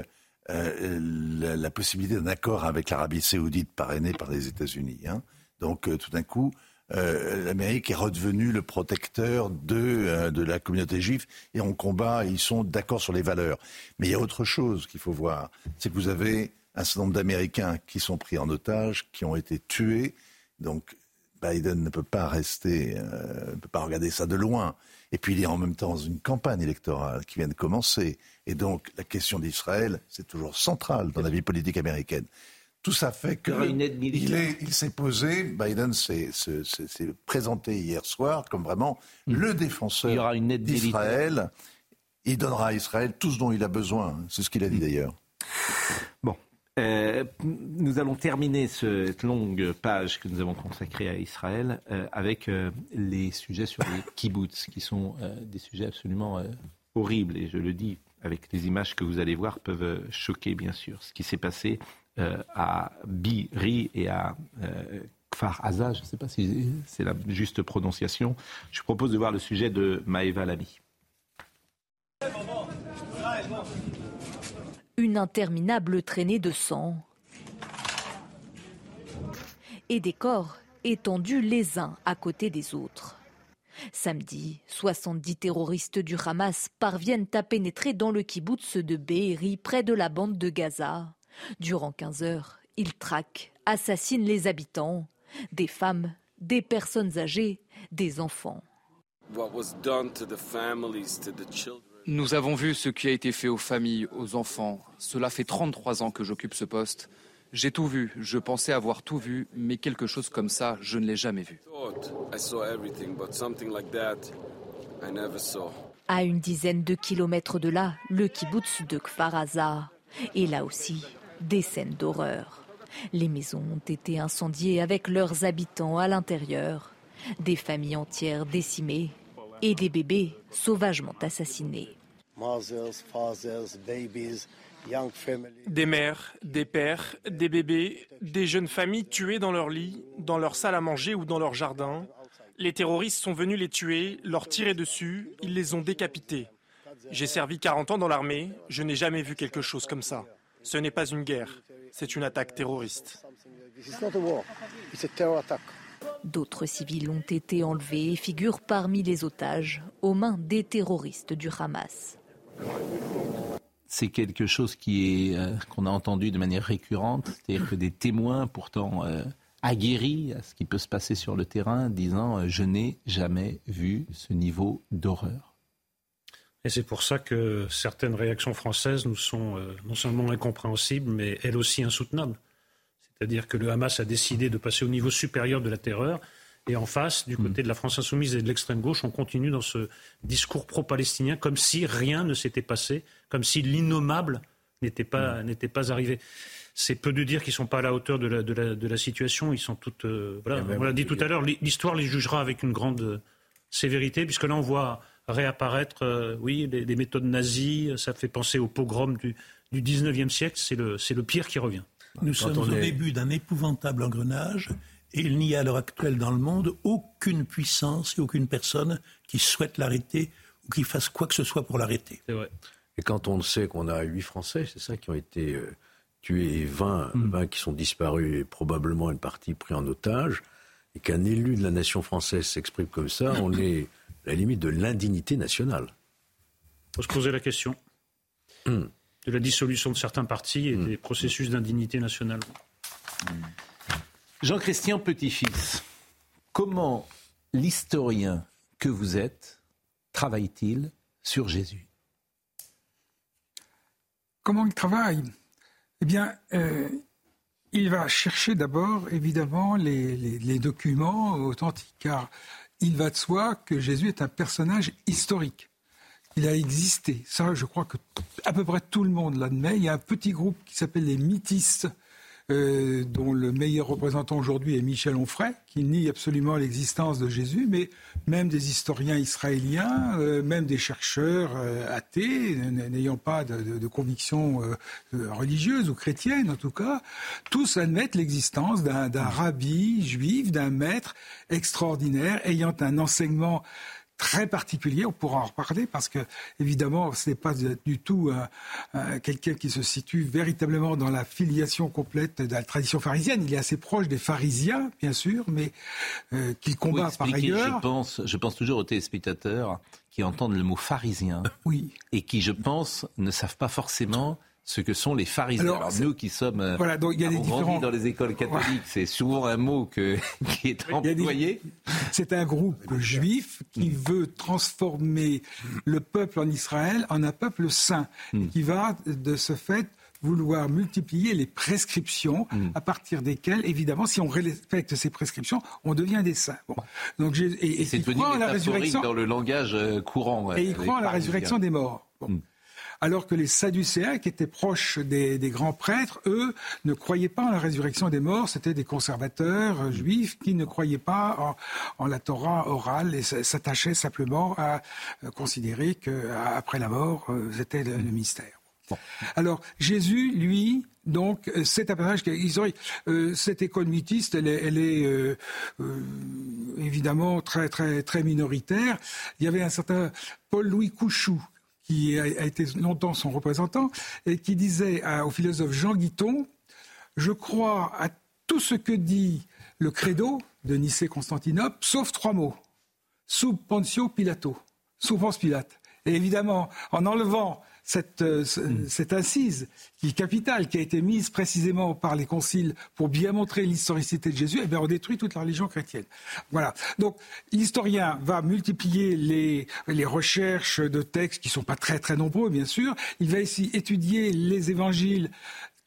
euh, la, possibilité d'un accord avec l'Arabie saoudite parrainé par les États-Unis. Hein. Donc euh, tout d'un coup, euh, l'Amérique est redevenue le protecteur de, de la communauté juive et on combat, ils sont d'accord sur les valeurs. Mais il y a autre chose qu'il faut voir, c'est que vous avez un certain nombre d'Américains qui sont pris en otage, qui ont été tués. Donc Biden ne peut pas rester, euh, ne peut pas regarder ça de loin. Et puis il est en même temps dans une campagne électorale qui vient de commencer. Et donc la question d'Israël, c'est toujours central dans la vie politique américaine. Tout ça fait qu'il il s'est posé, Biden s'est présenté hier soir comme vraiment hmm. le défenseur d'Israël. Il donnera à Israël tout ce dont il a besoin. C'est ce qu'il a dit hmm. d'ailleurs. Bon, euh, nous allons terminer cette longue page que nous avons consacrée à Israël euh, avec euh, les sujets sur les kibbutz, qui sont des sujets absolument horribles. Et je le dis avec les images que vous allez voir peuvent choquer, bien sûr. Ce qui s'est passé à Biri et à Kfar Aza, je ne sais pas si c'est la juste prononciation. Je propose de voir le sujet de Maëva Lamy. Une interminable traînée de sang. et des corps étendus les uns à côté des autres. Samedi, 70 terroristes du Hamas parviennent à pénétrer dans le kibbutz de Be'eri près de la bande de Gaza. Durant 15 heures, ils traquent, assassinent les habitants, des femmes, des personnes âgées, des enfants. Nous avons vu ce qui a été fait aux familles, aux enfants. Cela fait 33 ans que j'occupe ce poste. J'ai tout vu, je pensais avoir tout vu, mais quelque chose comme ça, je ne l'ai jamais vu. À une dizaine de kilomètres de là, le kibbutz de Kfar Et là aussi, des scènes d'horreur. Les maisons ont été incendiées avec leurs habitants à l'intérieur, des familles entières décimées et des bébés sauvagement assassinés. Des mères, des pères, des bébés, des jeunes familles tuées dans leur lit, dans leur salle à manger ou dans leur jardin. Les terroristes sont venus les tuer, leur tirer dessus, ils les ont décapités. J'ai servi 40 ans dans l'armée, je n'ai jamais vu quelque chose comme ça. Ce n'est pas une guerre, c'est une attaque terroriste. D'autres civils ont été enlevés et figurent parmi les otages aux mains des terroristes du Hamas c'est quelque chose qui est euh, qu'on a entendu de manière récurrente, c'est-à-dire que des témoins pourtant euh, aguerris à ce qui peut se passer sur le terrain, disant euh, je n'ai jamais vu ce niveau d'horreur. Et c'est pour ça que certaines réactions françaises nous sont non seulement incompréhensibles, mais elles aussi insoutenables. C'est-à-dire que le Hamas a décidé de passer au niveau supérieur de la terreur et en face, du côté de la France insoumise et de l'extrême gauche, on continue dans ce discours pro-palestinien comme si rien ne s'était passé, comme si l'innommable n'était pas, n'était pas arrivé. C'est peu de dire qu'ils ne sont pas à la hauteur de la, de la, situation. Ils sont toutes. Euh, voilà, on l'a dit tout à l'heure, l'histoire les jugera avec une grande sévérité, puisque là, on voit réapparaître, euh, oui, les, méthodes nazies. Ça fait penser au pogrom du, du 19e siècle. C'est le, c'est le pire qui revient. Nous sommes au début d'un épouvantable engrenage et il n'y a à l'heure actuelle dans le monde aucune puissance et aucune personne qui souhaite l'arrêter ou qui fasse quoi que ce soit pour l'arrêter. Et quand on sait qu'on a huit Français, c'est ça, qui ont été euh, tués et 20, mm. qui sont disparus et probablement une partie pris en otage, et qu'un élu de la nation française s'exprime comme ça, on est à la limite de l'indignité nationale. Il faut se poser la question mm. de la dissolution de certains partis et mm. des processus d'indignité nationale. Jean-Christian Petit-Fils, comment l'historien que vous êtes travaille-t-il sur Jésus? Comment il travaille? Eh bien, euh, il va chercher d'abord, évidemment, les, documents authentiques, car il va de soi que Jésus est un personnage historique. Il a existé. Ça, je crois que à peu près tout le monde l'admet. Il y a un petit groupe qui s'appelle les mythistes, euh, dont le meilleur représentant aujourd'hui est Michel Onfray, qui nie absolument l'existence de Jésus, mais même des historiens israéliens, euh, même des chercheurs euh, athées, n'ayant pas de, de, de conviction religieuse ou chrétienne en tout cas, tous admettent l'existence d'un rabbi juif, d'un maître extraordinaire, ayant un enseignement très particulier. On pourra en reparler parce que, évidemment, ce n'est pas du tout quelqu'un qui se situe véritablement dans la filiation complète de la tradition pharisienne. Il est assez proche des pharisiens, bien sûr, mais euh, qu'il combat par ailleurs. Je pense, je pense toujours aux téléspectateurs qui entendent le mot pharisien oui. et qui, je pense, ne savent pas forcément ce que sont les pharisiens. Alors, nous qui sommes euh, voilà, donc il y a des différents... dans les écoles catholiques, c'est souvent un mot que, qui est employé. C'est un groupe juif qui mm. veut transformer le peuple en Israël en un peuple saint, mm. qui va de ce fait vouloir multiplier les prescriptions mm. à partir desquelles, évidemment, si on respecte ces prescriptions, on devient des saints. Bon. Donc, et, et c'est devenu la résurrection dans le langage euh, courant. Et il croit en la résurrection des morts. Bon alors que les Sadducéens, qui étaient proches des, grands prêtres, eux, ne croyaient pas en la résurrection des morts. C'était des conservateurs euh, juifs qui ne croyaient pas en, la Torah orale et s'attachaient simplement à euh, considérer qu'après la mort, euh, c'était le, mystère. Alors Jésus, lui, donc, c'est un personnage qui, cette école mythiste, elle est, évidemment très très très minoritaire. Il y avait un certain Paul-Louis Couchou qui a, été longtemps son représentant, et qui disait au philosophe Jean Guiton, je crois à tout ce que dit le credo de Nicée-Constantinople, sauf trois mots. Sub Pontio Pilato, sous Pilate. Et évidemment, en enlevant cette, euh, hmm. cette, incise qui est capitale, qui a été mise précisément par les conciles pour bien montrer l'historicité de Jésus, eh bien, on détruit toute la religion chrétienne. Voilà. Donc, l'historien va multiplier les, les recherches de textes qui ne sont pas très très nombreux, bien sûr. Il va ici étudier les évangiles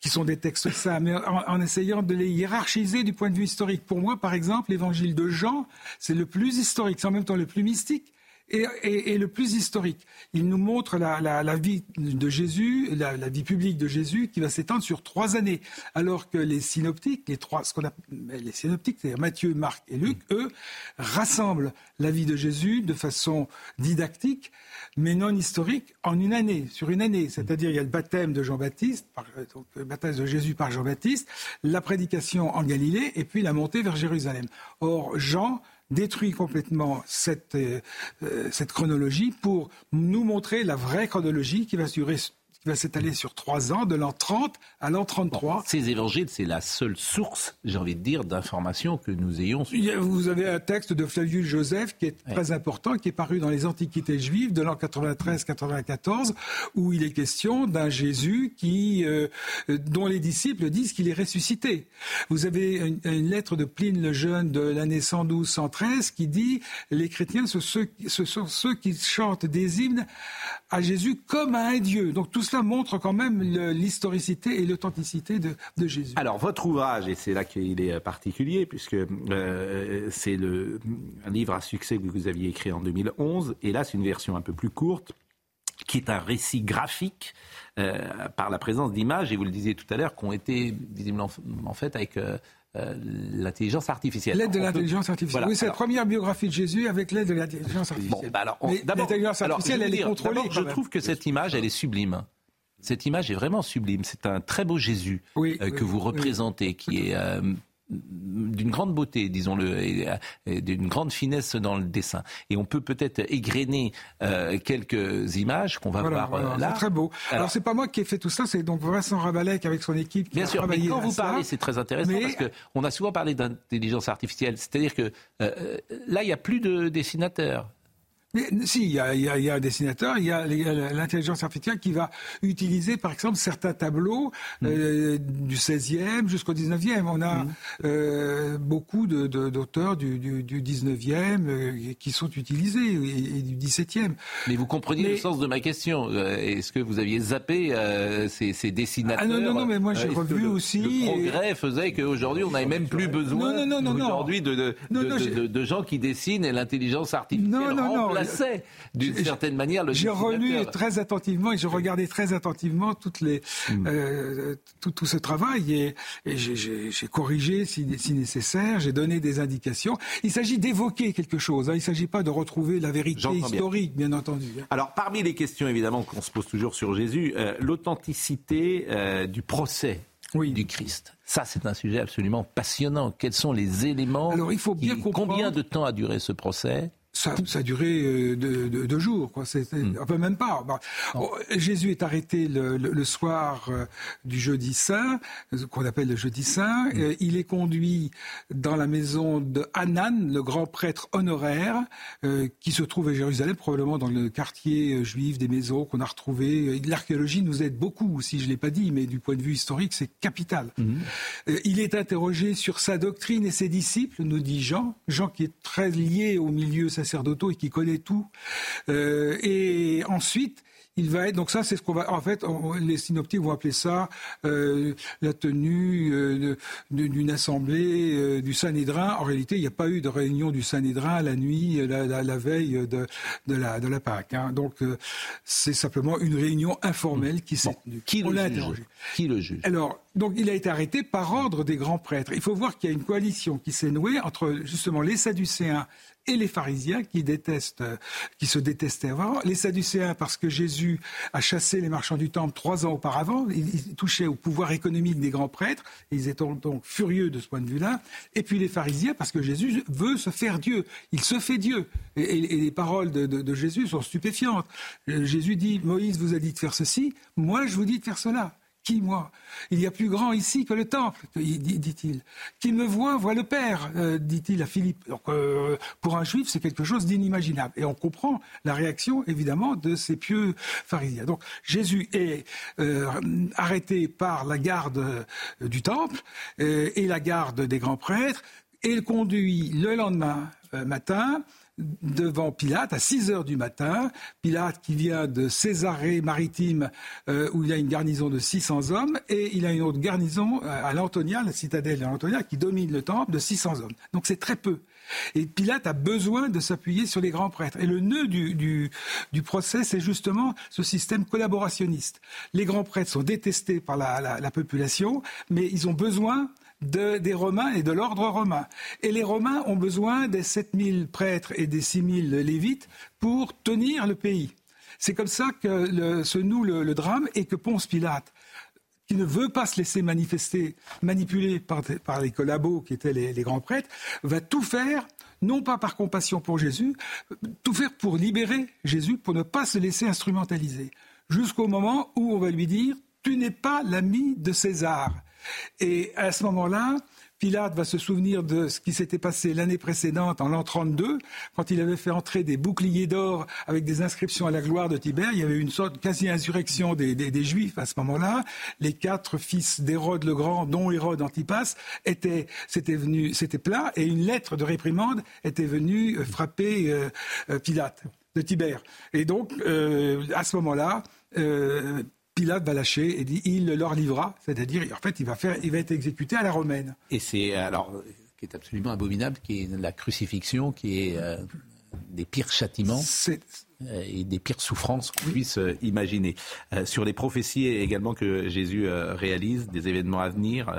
qui sont des textes saints, mais en, essayant de les hiérarchiser du point de vue historique. Pour moi, par exemple, l'évangile de Jean, c'est le plus historique, c'est en même temps le plus mystique, et, le plus historique. Il nous montre la, vie de Jésus, la, vie publique de Jésus qui va s'étendre sur trois années, alors que les synoptiques, les trois, ce qu'on les synoptiques, c'est-à-dire Matthieu, Marc et Luc, eux, rassemblent la vie de Jésus de façon didactique, mais non historique, en une année, sur une année. C'est-à-dire, il y a le baptême de Jean-Baptiste, le baptême de Jésus par Jean-Baptiste, la prédication en Galilée, et puis la montée vers Jérusalem. Or, Jean détruit complètement cette, euh, euh, cette chronologie pour nous montrer la vraie chronologie qui va durer qui va s'étaler sur trois ans, de l'an 30 à l'an 33. ces évangiles, c'est la seule source, j'ai envie de dire, d'informations que nous ayons. Vous avez un texte de Flavius Joseph qui est très important, qui est paru dans les Antiquités juives de l'an 93-94, où il est question d'un Jésus qui, euh, dont les disciples disent qu'il est ressuscité. Vous avez une, lettre de Pline le Jeune de l'année 112-113 qui dit les chrétiens, ce, ce sont ceux qui chantent des hymnes à Jésus comme à un Dieu. Donc tout cela montre quand même l'historicité et l'authenticité de, Jésus. Alors votre ouvrage, et c'est là qu'il est particulier, puisque euh, c'est un livre à succès que vous aviez écrit en 2011, et là c'est une version un peu plus courte, qui est un récit graphique euh, par la présence d'images, et vous le disiez tout à l'heure, qui ont été visiblement en fait avec... Euh, l'intelligence artificielle. L'aide de l'intelligence artificielle. Oui, c'est la première biographie de Jésus avec l'aide de l'intelligence artificielle. Bon, alors, l'intelligence artificielle, elle est contrôlée. Je trouve que cette image, elle est sublime. Cette image est vraiment sublime. C'est un très beau Jésus euh, que vous représentez, qui est euh, d'une grande beauté, disons-le, et, d'une grande finesse dans le dessin. Et on peut peut-être égrener euh, quelques images qu'on va voir là. C'est très beau. Alors, c'est pas moi qui ai fait tout ça, c'est donc Vincent Rabalec avec son équipe qui Bien a sûr, mais quand vous parlez, c'est très intéressant parce qu'on a souvent parlé d'intelligence artificielle. C'est-à-dire que là, il n'y a plus de dessinateurs. Mais si, il y, a, il, y a, un dessinateur, il y a l'intelligence artificielle qui va utiliser, par exemple, certains tableaux mm. euh, du 16e jusqu'au 19e. On a mm. euh, beaucoup d'auteurs de, du, du, 19e euh, qui sont utilisés et, du 17e. Mais vous comprenez le sens de ma question. Est-ce que vous aviez zappé ces, ces, dessinateurs ah non, non, non, mais moi j'ai revu aussi. Le progrès faisait qu'aujourd'hui, on n'avait même plus besoin aujourd'hui de, de, de, gens qui dessinent et l'intelligence artificielle non, non, non, d'une certaine manière le J'ai relu très attentivement et je regardais très attentivement toutes les, hmm. euh, tout, tout, ce travail et, et j'ai corrigé si, si nécessaire, j'ai donné des indications. Il s'agit d'évoquer quelque chose, hein. il ne s'agit pas de retrouver la vérité historique, bien. entendu. Hein. Alors, parmi les questions évidemment qu'on se pose toujours sur Jésus, euh, l'authenticité euh, du procès oui. du Christ. Ça, c'est un sujet absolument passionnant. Quels sont les éléments Alors, il faut bien comprendre... Combien de temps a duré ce procès? Ça, ça, a duré euh, deux, jours, quoi. Un peu même pas. Bah, oh, Jésus est arrêté le, le, soir euh, du jeudi saint, qu'on appelle le jeudi saint. Hmm. il est conduit dans la maison de Hanan, le grand prêtre honoraire, euh, qui se trouve à Jérusalem, probablement dans le quartier juif des maisons qu'on a retrouvé. L'archéologie nous aide beaucoup, si je l'ai pas dit, mais du point de vue historique, c'est capital. Hmm. il est interrogé sur sa doctrine et ses disciples, nous dit Jean. Jean qui est très lié au milieu sacerdotaux et qui connaît tout. Euh, et ensuite, il va être donc ça c'est ce qu'on va en fait les synoptiques vont appeler ça euh, la tenue euh, d'une assemblée euh, du Sanhédrin. En réalité il n'y a pas eu de réunion du Sanhédrin la nuit la, veille de, de, la de la Pâque hein. donc c'est simplement une réunion informelle qui s'est qui, le juge? qui le juge? Alors donc il a été arrêté par ordre des grands prêtres. Il faut voir qu'il y a une coalition qui s'est nouée entre justement les Sadducéens et les pharisiens qui détestent, qui se détestaient avant, les sadducéens parce que Jésus a chassé les marchands du temple trois ans auparavant, ils touchaient au pouvoir économique des grands prêtres, ils étaient donc furieux de ce point de vue-là, et puis les pharisiens parce que Jésus veut se faire Dieu, il se fait Dieu, et, les paroles de, de Jésus sont stupéfiantes. Euh, Jésus dit, Moïse vous a dit de faire ceci, moi je vous dis de faire cela. Qui, moi Il y a plus grand ici que le temple, dit-il. Qui me voit, voit le Père, euh, dit-il à Philippe. Donc, euh, pour un juif, c'est quelque chose d'inimaginable. Et on comprend la réaction, évidemment, de ces pieux pharisiens. Donc, Jésus est euh, arrêté par la garde du temple et la garde des grands prêtres et conduit le lendemain matin devant Pilate à 6 heures du matin. Pilate qui vient de Césarée maritime euh, où il y a une garnison de 600 hommes et il a une autre garnison euh, à l'Antonia, la citadelle de qui domine le temple de 600 hommes. Donc c'est très peu. Et Pilate a besoin de s'appuyer sur les grands prêtres. Et le nœud du, du, du procès, c'est justement ce système collaborationniste. Les grands prêtres sont détestés par la, la population, mais ils ont besoin des Romains et de l'ordre romain. Et les Romains ont besoin des 7000 prêtres et des 6000 lévites pour tenir le pays. C'est comme ça que se noue le, drame et que Ponce Pilate, qui ne veut pas se laisser manifester, manipuler par, les collabos qui étaient les, les, grands prêtres, va tout faire, non pas par compassion pour Jésus, tout faire pour libérer Jésus, pour ne pas se laisser instrumentaliser. Jusqu'au moment où on va lui dire, tu n'es pas l'ami de César. Et à ce moment-là, Pilate va se souvenir de ce qui s'était passé l'année précédente, en l'an 32, quand il avait fait entrer des boucliers d'or avec des inscriptions à la gloire de Tibère. Il y avait une sorte de quasi-insurrection des, Juifs à ce moment-là. Les quatre fils d'Hérode le Grand, dont Hérode Antipas, étaient, s'étaient venus, c'était plat, et une lettre de réprimande était venue euh, frapper euh, euh, Pilate de Tibère. Et donc, à ce moment-là, Pilate va lâcher et dit il leur livra, c'est-à-dire en fait il va faire, il va être exécuté à la romaine. Et c'est alors qui est absolument abominable, qui est la crucifixion, qui est euh, des pires châtiments euh, et des pires souffrances qu'on puisse euh, imaginer. sur les prophéties également que Jésus réalise, des événements à venir.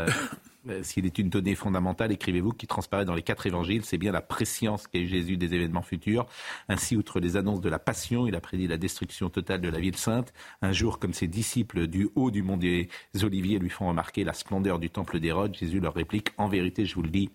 Euh, s'il est une donnée fondamentale, écrivez-vous, qui transparaît dans les quatre évangiles, c'est bien la préscience qu'a eu Jésus des événements futurs. Ainsi, outre les annonces de la passion, il a prédit la destruction totale de la ville sainte. Un jour, comme ses disciples du haut du mont des Oliviers lui font remarquer la splendeur du temple d'Hérode, Jésus leur réplique, en vérité, je vous le dis,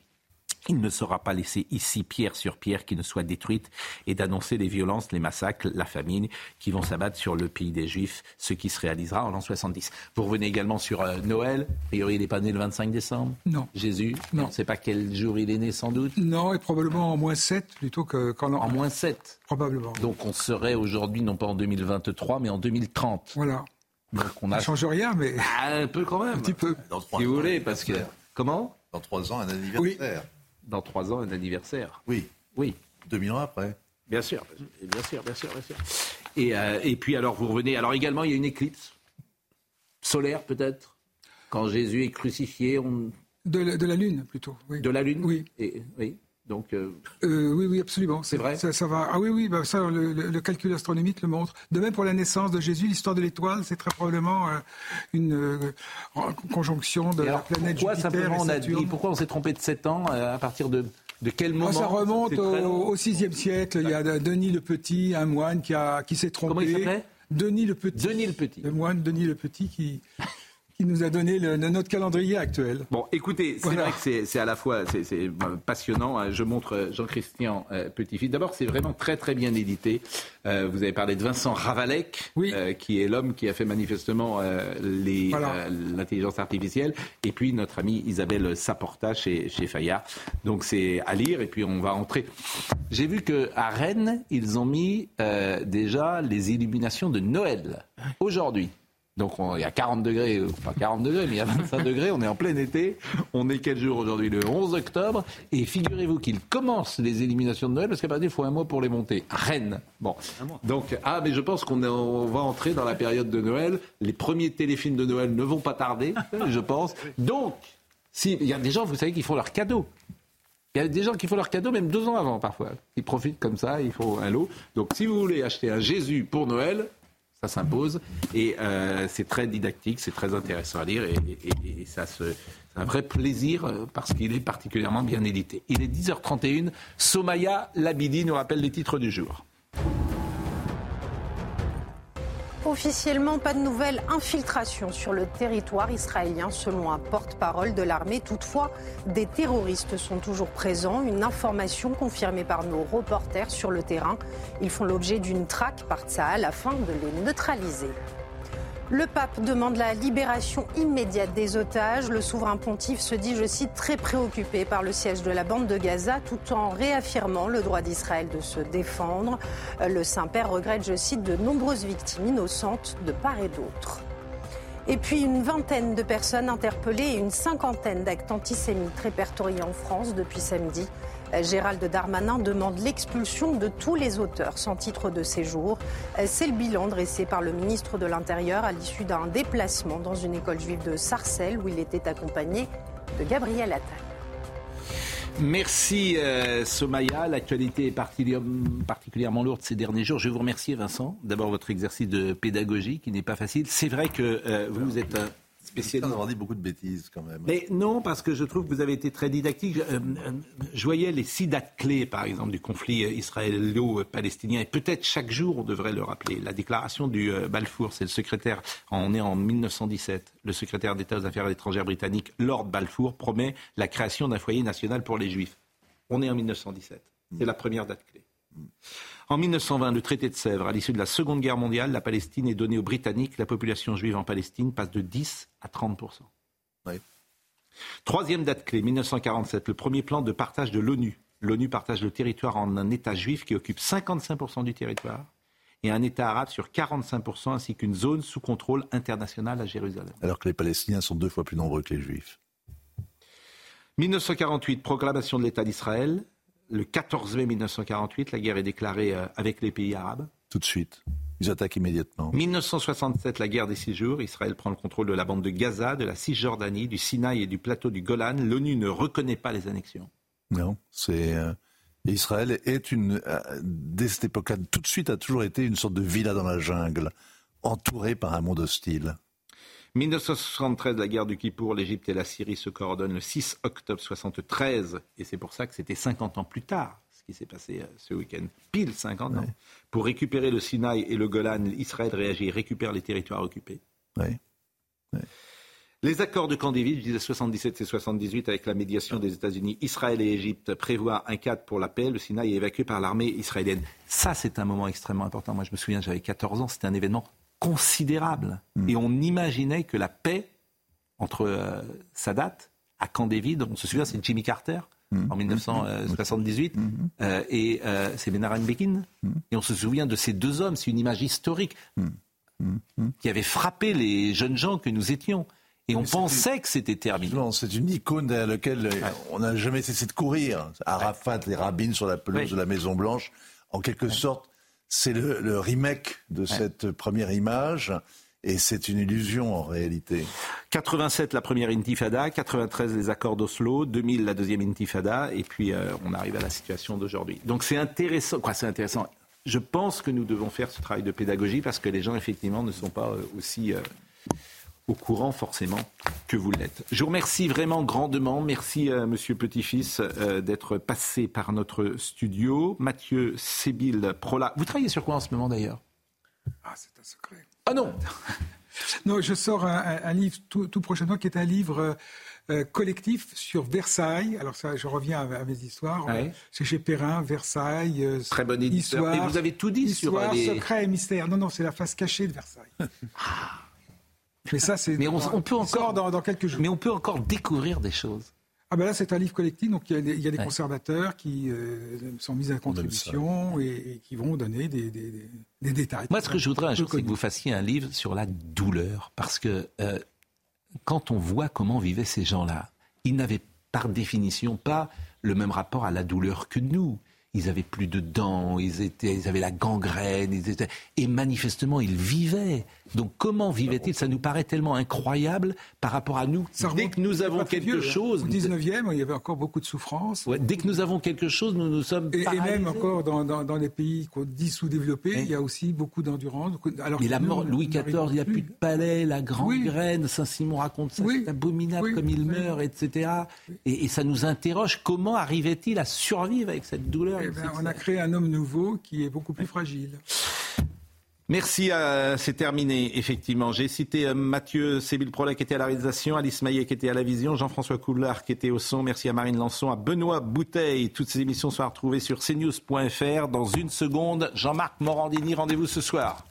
il ne sera pas laissé ici pierre sur pierre qui ne soit détruite et d'annoncer les violences, les massacres, la famine qui vont s'abattre sur le pays des Juifs, ce qui se réalisera en l'an 70. Vous revenez également sur euh, Noël. A priori, il n'est pas né le 25 décembre Non. Jésus Non. On ne sait pas quel jour il est né sans doute Non, et probablement en moins 7 plutôt qu'en En moins 7 Probablement. Donc on serait aujourd'hui non pas en 2023 mais en 2030. Voilà. Donc on a... Ça change rien, mais... Ah, un peu quand même. Un petit peu. si vous voulez, parce que... Comment? Dans trois ans, un anniversaire dans trois ans un anniversaire. Oui. Oui. 2000 ans après. Bien sûr, bien sûr, bien sûr, bien sûr. Et, euh, et puis alors vous revenez. Alors également il y a une éclipse solaire peut-être quand Jésus est crucifié. On... De, la, de la lune plutôt. Oui. De la lune? Oui. Et, oui. Donc, euh, euh, oui, oui, absolument. C'est vrai. Ça, va. Ah oui, oui, bah, ça, le, calcul astronomique le montre. De même pour la naissance de Jésus, l'histoire de l'étoile, c'est très probablement une conjonction de la planète pourquoi, Jupiter on a dit, pourquoi on s'est trompé de 7 ans À partir de de quel ah, moment Ça remonte au, VIe siècle. Il y a Denis le Petit, un moine qui, a, qui s'est trompé. Comment il s'appelait? Denis le Petit. Denis le Petit. Le moine Denis le Petit qui, qui nous a donné le, notre calendrier actuel. Bon, écoutez, c'est vrai que c'est à la fois c'est euh, passionnant. Hein. Je montre euh, Jean-Christian euh, Petit-Fils. D'abord, c'est vraiment très très bien édité. Euh, vous avez parlé de Vincent Ravalec, qui est l'homme qui a fait manifestement l'intelligence artificielle, et puis notre amie Isabelle Saporta chez, chez Fayard. Donc c'est à lire, et puis on va entrer. J'ai vu que à Rennes, ils ont mis déjà les illuminations de Noël aujourd'hui. Donc il y a 40 degrés, pas 40 degrés, mais il y a 25 degrés, on est en plein été. On est quel jour aujourd'hui Le 11 octobre. Et figurez-vous qu'il commence les éliminations de Noël, parce qu'à partir il faut un mois pour les monter. Rennes. Bon. Donc, ah, mais je pense qu'on va entrer dans la période de Noël. Les premiers téléfilms de Noël ne vont pas tarder, je pense. Donc, il y a des gens, vous savez, qui font leurs cadeaux. Il y a des gens qui font leurs cadeaux même deux ans avant parfois. Ils profitent comme ça, ils font un lot. Donc si vous voulez acheter un Jésus pour Noël, ça s'impose. Et euh, c'est très didactique, c'est très intéressant à lire et, ça c'est un vrai plaisir euh, parce qu'il est particulièrement bien édité. Il est 10h31. Somaya Labidi nous rappelle les titres du jour. Officiellement, pas de nouvelles infiltrations sur le territoire israélien selon un porte-parole de l'armée. Toutefois, des terroristes sont toujours présents. Une information confirmée par nos reporters sur le terrain. Ils font l'objet d'une traque par Tsahal afin de les neutraliser. Le pape demande la libération immédiate des otages. Le souverain pontife se dit, je cite, très préoccupé par le siège de la bande de Gaza tout en réaffirmant le droit d'Israël de se défendre. Le Saint-Père regrette, je cite, de nombreuses victimes innocentes de part et d'autre. Et puis une vingtaine de personnes interpellées et une cinquantaine d'actes antisémites répertoriés en France depuis samedi. Gérald Darmanin demande l'expulsion de tous les auteurs sans titre de séjour. C'est le bilan dressé par le ministre de l'Intérieur à l'issue d'un déplacement dans une école juive de Sarcelles où il était accompagné de Gabriel Attal. Merci euh, Somaya. L'actualité est particulièrement lourde ces derniers jours. Je vous remercie Vincent. D'abord votre exercice de pédagogie qui n'est pas facile. C'est vrai que euh, vous êtes un spécialiste. On dit beaucoup de bêtises quand même. Mais non, parce que je trouve que vous avez été très didactique. Je, euh, voyais les six dates clés, par exemple, du conflit israélo-palestinien. Et peut-être chaque jour, on devrait le rappeler. La déclaration du Balfour, c'est le secrétaire, on est en 1917, le secrétaire d'État aux Affaires étrangères britannique, Lord Balfour, promet la création d'un foyer national pour les Juifs. On est en 1917. C'est la première date clé. En 1920, le traité de Sèvres, à l'issue de la Seconde Guerre mondiale, la Palestine est donnée aux Britanniques. La population juive en Palestine passe de 10 à 30% Troisième date clé, 1947, le premier plan de partage de l'ONU. L'ONU partage le territoire en un État juif qui occupe 55 du territoire et un État arabe sur 45% ainsi qu'une zone sous contrôle international à Jérusalem. Alors que les Palestiniens sont deux fois plus nombreux que les Juifs. 1948, proclamation de l'État d'Israël. Le 14 mai 1948, la guerre est déclarée euh, avec les pays arabes. Tout de suite. Ils attaquent immédiatement. 1967, la guerre des six jours. Israël prend le contrôle de la bande de Gaza, de la Cisjordanie, du Sinaï et du plateau du Golan. L'ONU ne reconnaît pas les annexions. Non, c'est. Euh, Israël est une. Euh, dès cette époque-là, tout de suite, a toujours été une sorte de villa dans la jungle, entourée par un monde hostile. 1973, la guerre du Kippour, l'Égypte et la Syrie se coordonnent le 6 octobre 1973, et c'est pour ça que c'était 50 ans plus tard, ce qui s'est passé euh, ce week-end, pile 50 ans. Pour récupérer le Sinaï et le Golan, Israël réagit et récupère les territoires occupés. Les accords de Camp David, je disais 77 et 78, avec la médiation des États-Unis, Israël et Égypte, prévoient un cadre pour la paix. Le Sinaï est évacué par l'armée israélienne. Ça, c'est un moment extrêmement important. Moi, je me souviens, j'avais 14 ans, c'était un événement considérable. Mm. Et on imaginait que la paix entre euh, Sadat à Camp David, on se souvient, c'est Jimmy Carter mm. en 1978 mm. euh, et euh, c'est Benaran Begin. Et on se souvient de ces deux hommes, c'est une image historique qui avait frappé les jeunes gens que nous étions. Et on pensait que c'était terminé. C'est une icône derrière laquelle on n'a jamais cessé de courir. Arafat et Rabin sur la pelouse de la Maison Blanche, en quelque sorte, c'est le, remake de cette première image. Et c'est une illusion en réalité. 87 la première intifada, 93 les accords d'Oslo, 2000 la deuxième intifada, et puis euh, on arrive à la situation d'aujourd'hui. Donc c'est intéressant. Quoi, c'est intéressant. Je pense que nous devons faire ce travail de pédagogie parce que les gens effectivement ne sont pas euh, aussi euh, au courant forcément que vous l'êtes. Je vous remercie vraiment grandement. Merci à Monsieur Petit-Fils euh, d'être passé par notre studio. Mathieu Sébil Prola. Vous travaillez sur quoi en ce moment d'ailleurs? Ah, c'est un secret. Ah non Non, je sors un, livre tout, prochainement qui est un livre euh, euh, collectif sur Versailles. Alors ça, je reviens à, mes histoires. C'est chez Perrin, Versailles. Très bonne éditeur. Et vous avez tout dit sur les... secret et mystère. Non, non, c'est la face cachée de Versailles. ah. Mais ça, c'est. Mais on, peut encore dans, quelques jours. Mais on peut encore découvrir des choses. Ah ben là, c'est un livre collectif, donc il y a, des conservateurs qui euh, sont mis à contribution et, qui vont donner des, détails. Moi, ce que je voudrais un jour, c'est que vous fassiez un livre sur la douleur, parce que euh, quand on voit comment vivaient ces gens-là, ils n'avaient par définition pas le même rapport à la douleur que nous ils avaient plus de dents, ils, étaient, ils avaient la gangrène, ils étaient... et manifestement ils vivaient. Donc comment vivaient-ils Ça nous paraît tellement incroyable par rapport à nous. dès que nous avons quelque chose... Au 19e, il y avait encore beaucoup de souffrance. dès que nous avons quelque chose, nous nous sommes... Et, et même encore dans, dans, les pays qu'on dit sous-développés, il y a aussi beaucoup d'endurance. Alors la mort, Louis XIV, il n'y a plus. de palais, la gangrène, Saint-Simon raconte ça, c'est abominable comme il meurt, etc. Et, et ça nous interroge, comment arrivait-il à survivre avec cette douleur eh ben, on a créé un homme nouveau qui est beaucoup plus fragile. Merci, euh, c'est terminé, effectivement. J'ai cité euh, Mathieu Sébil-Prola qui était à la réalisation, Alice Maillet qui était à la vision, Jean-François Coulard qui était au son. Merci à Marine Lançon, à Benoît Bouteille. Toutes ces émissions sont retrouvées sur cnews.fr. Dans une seconde, Jean-Marc Morandini, rendez-vous ce soir.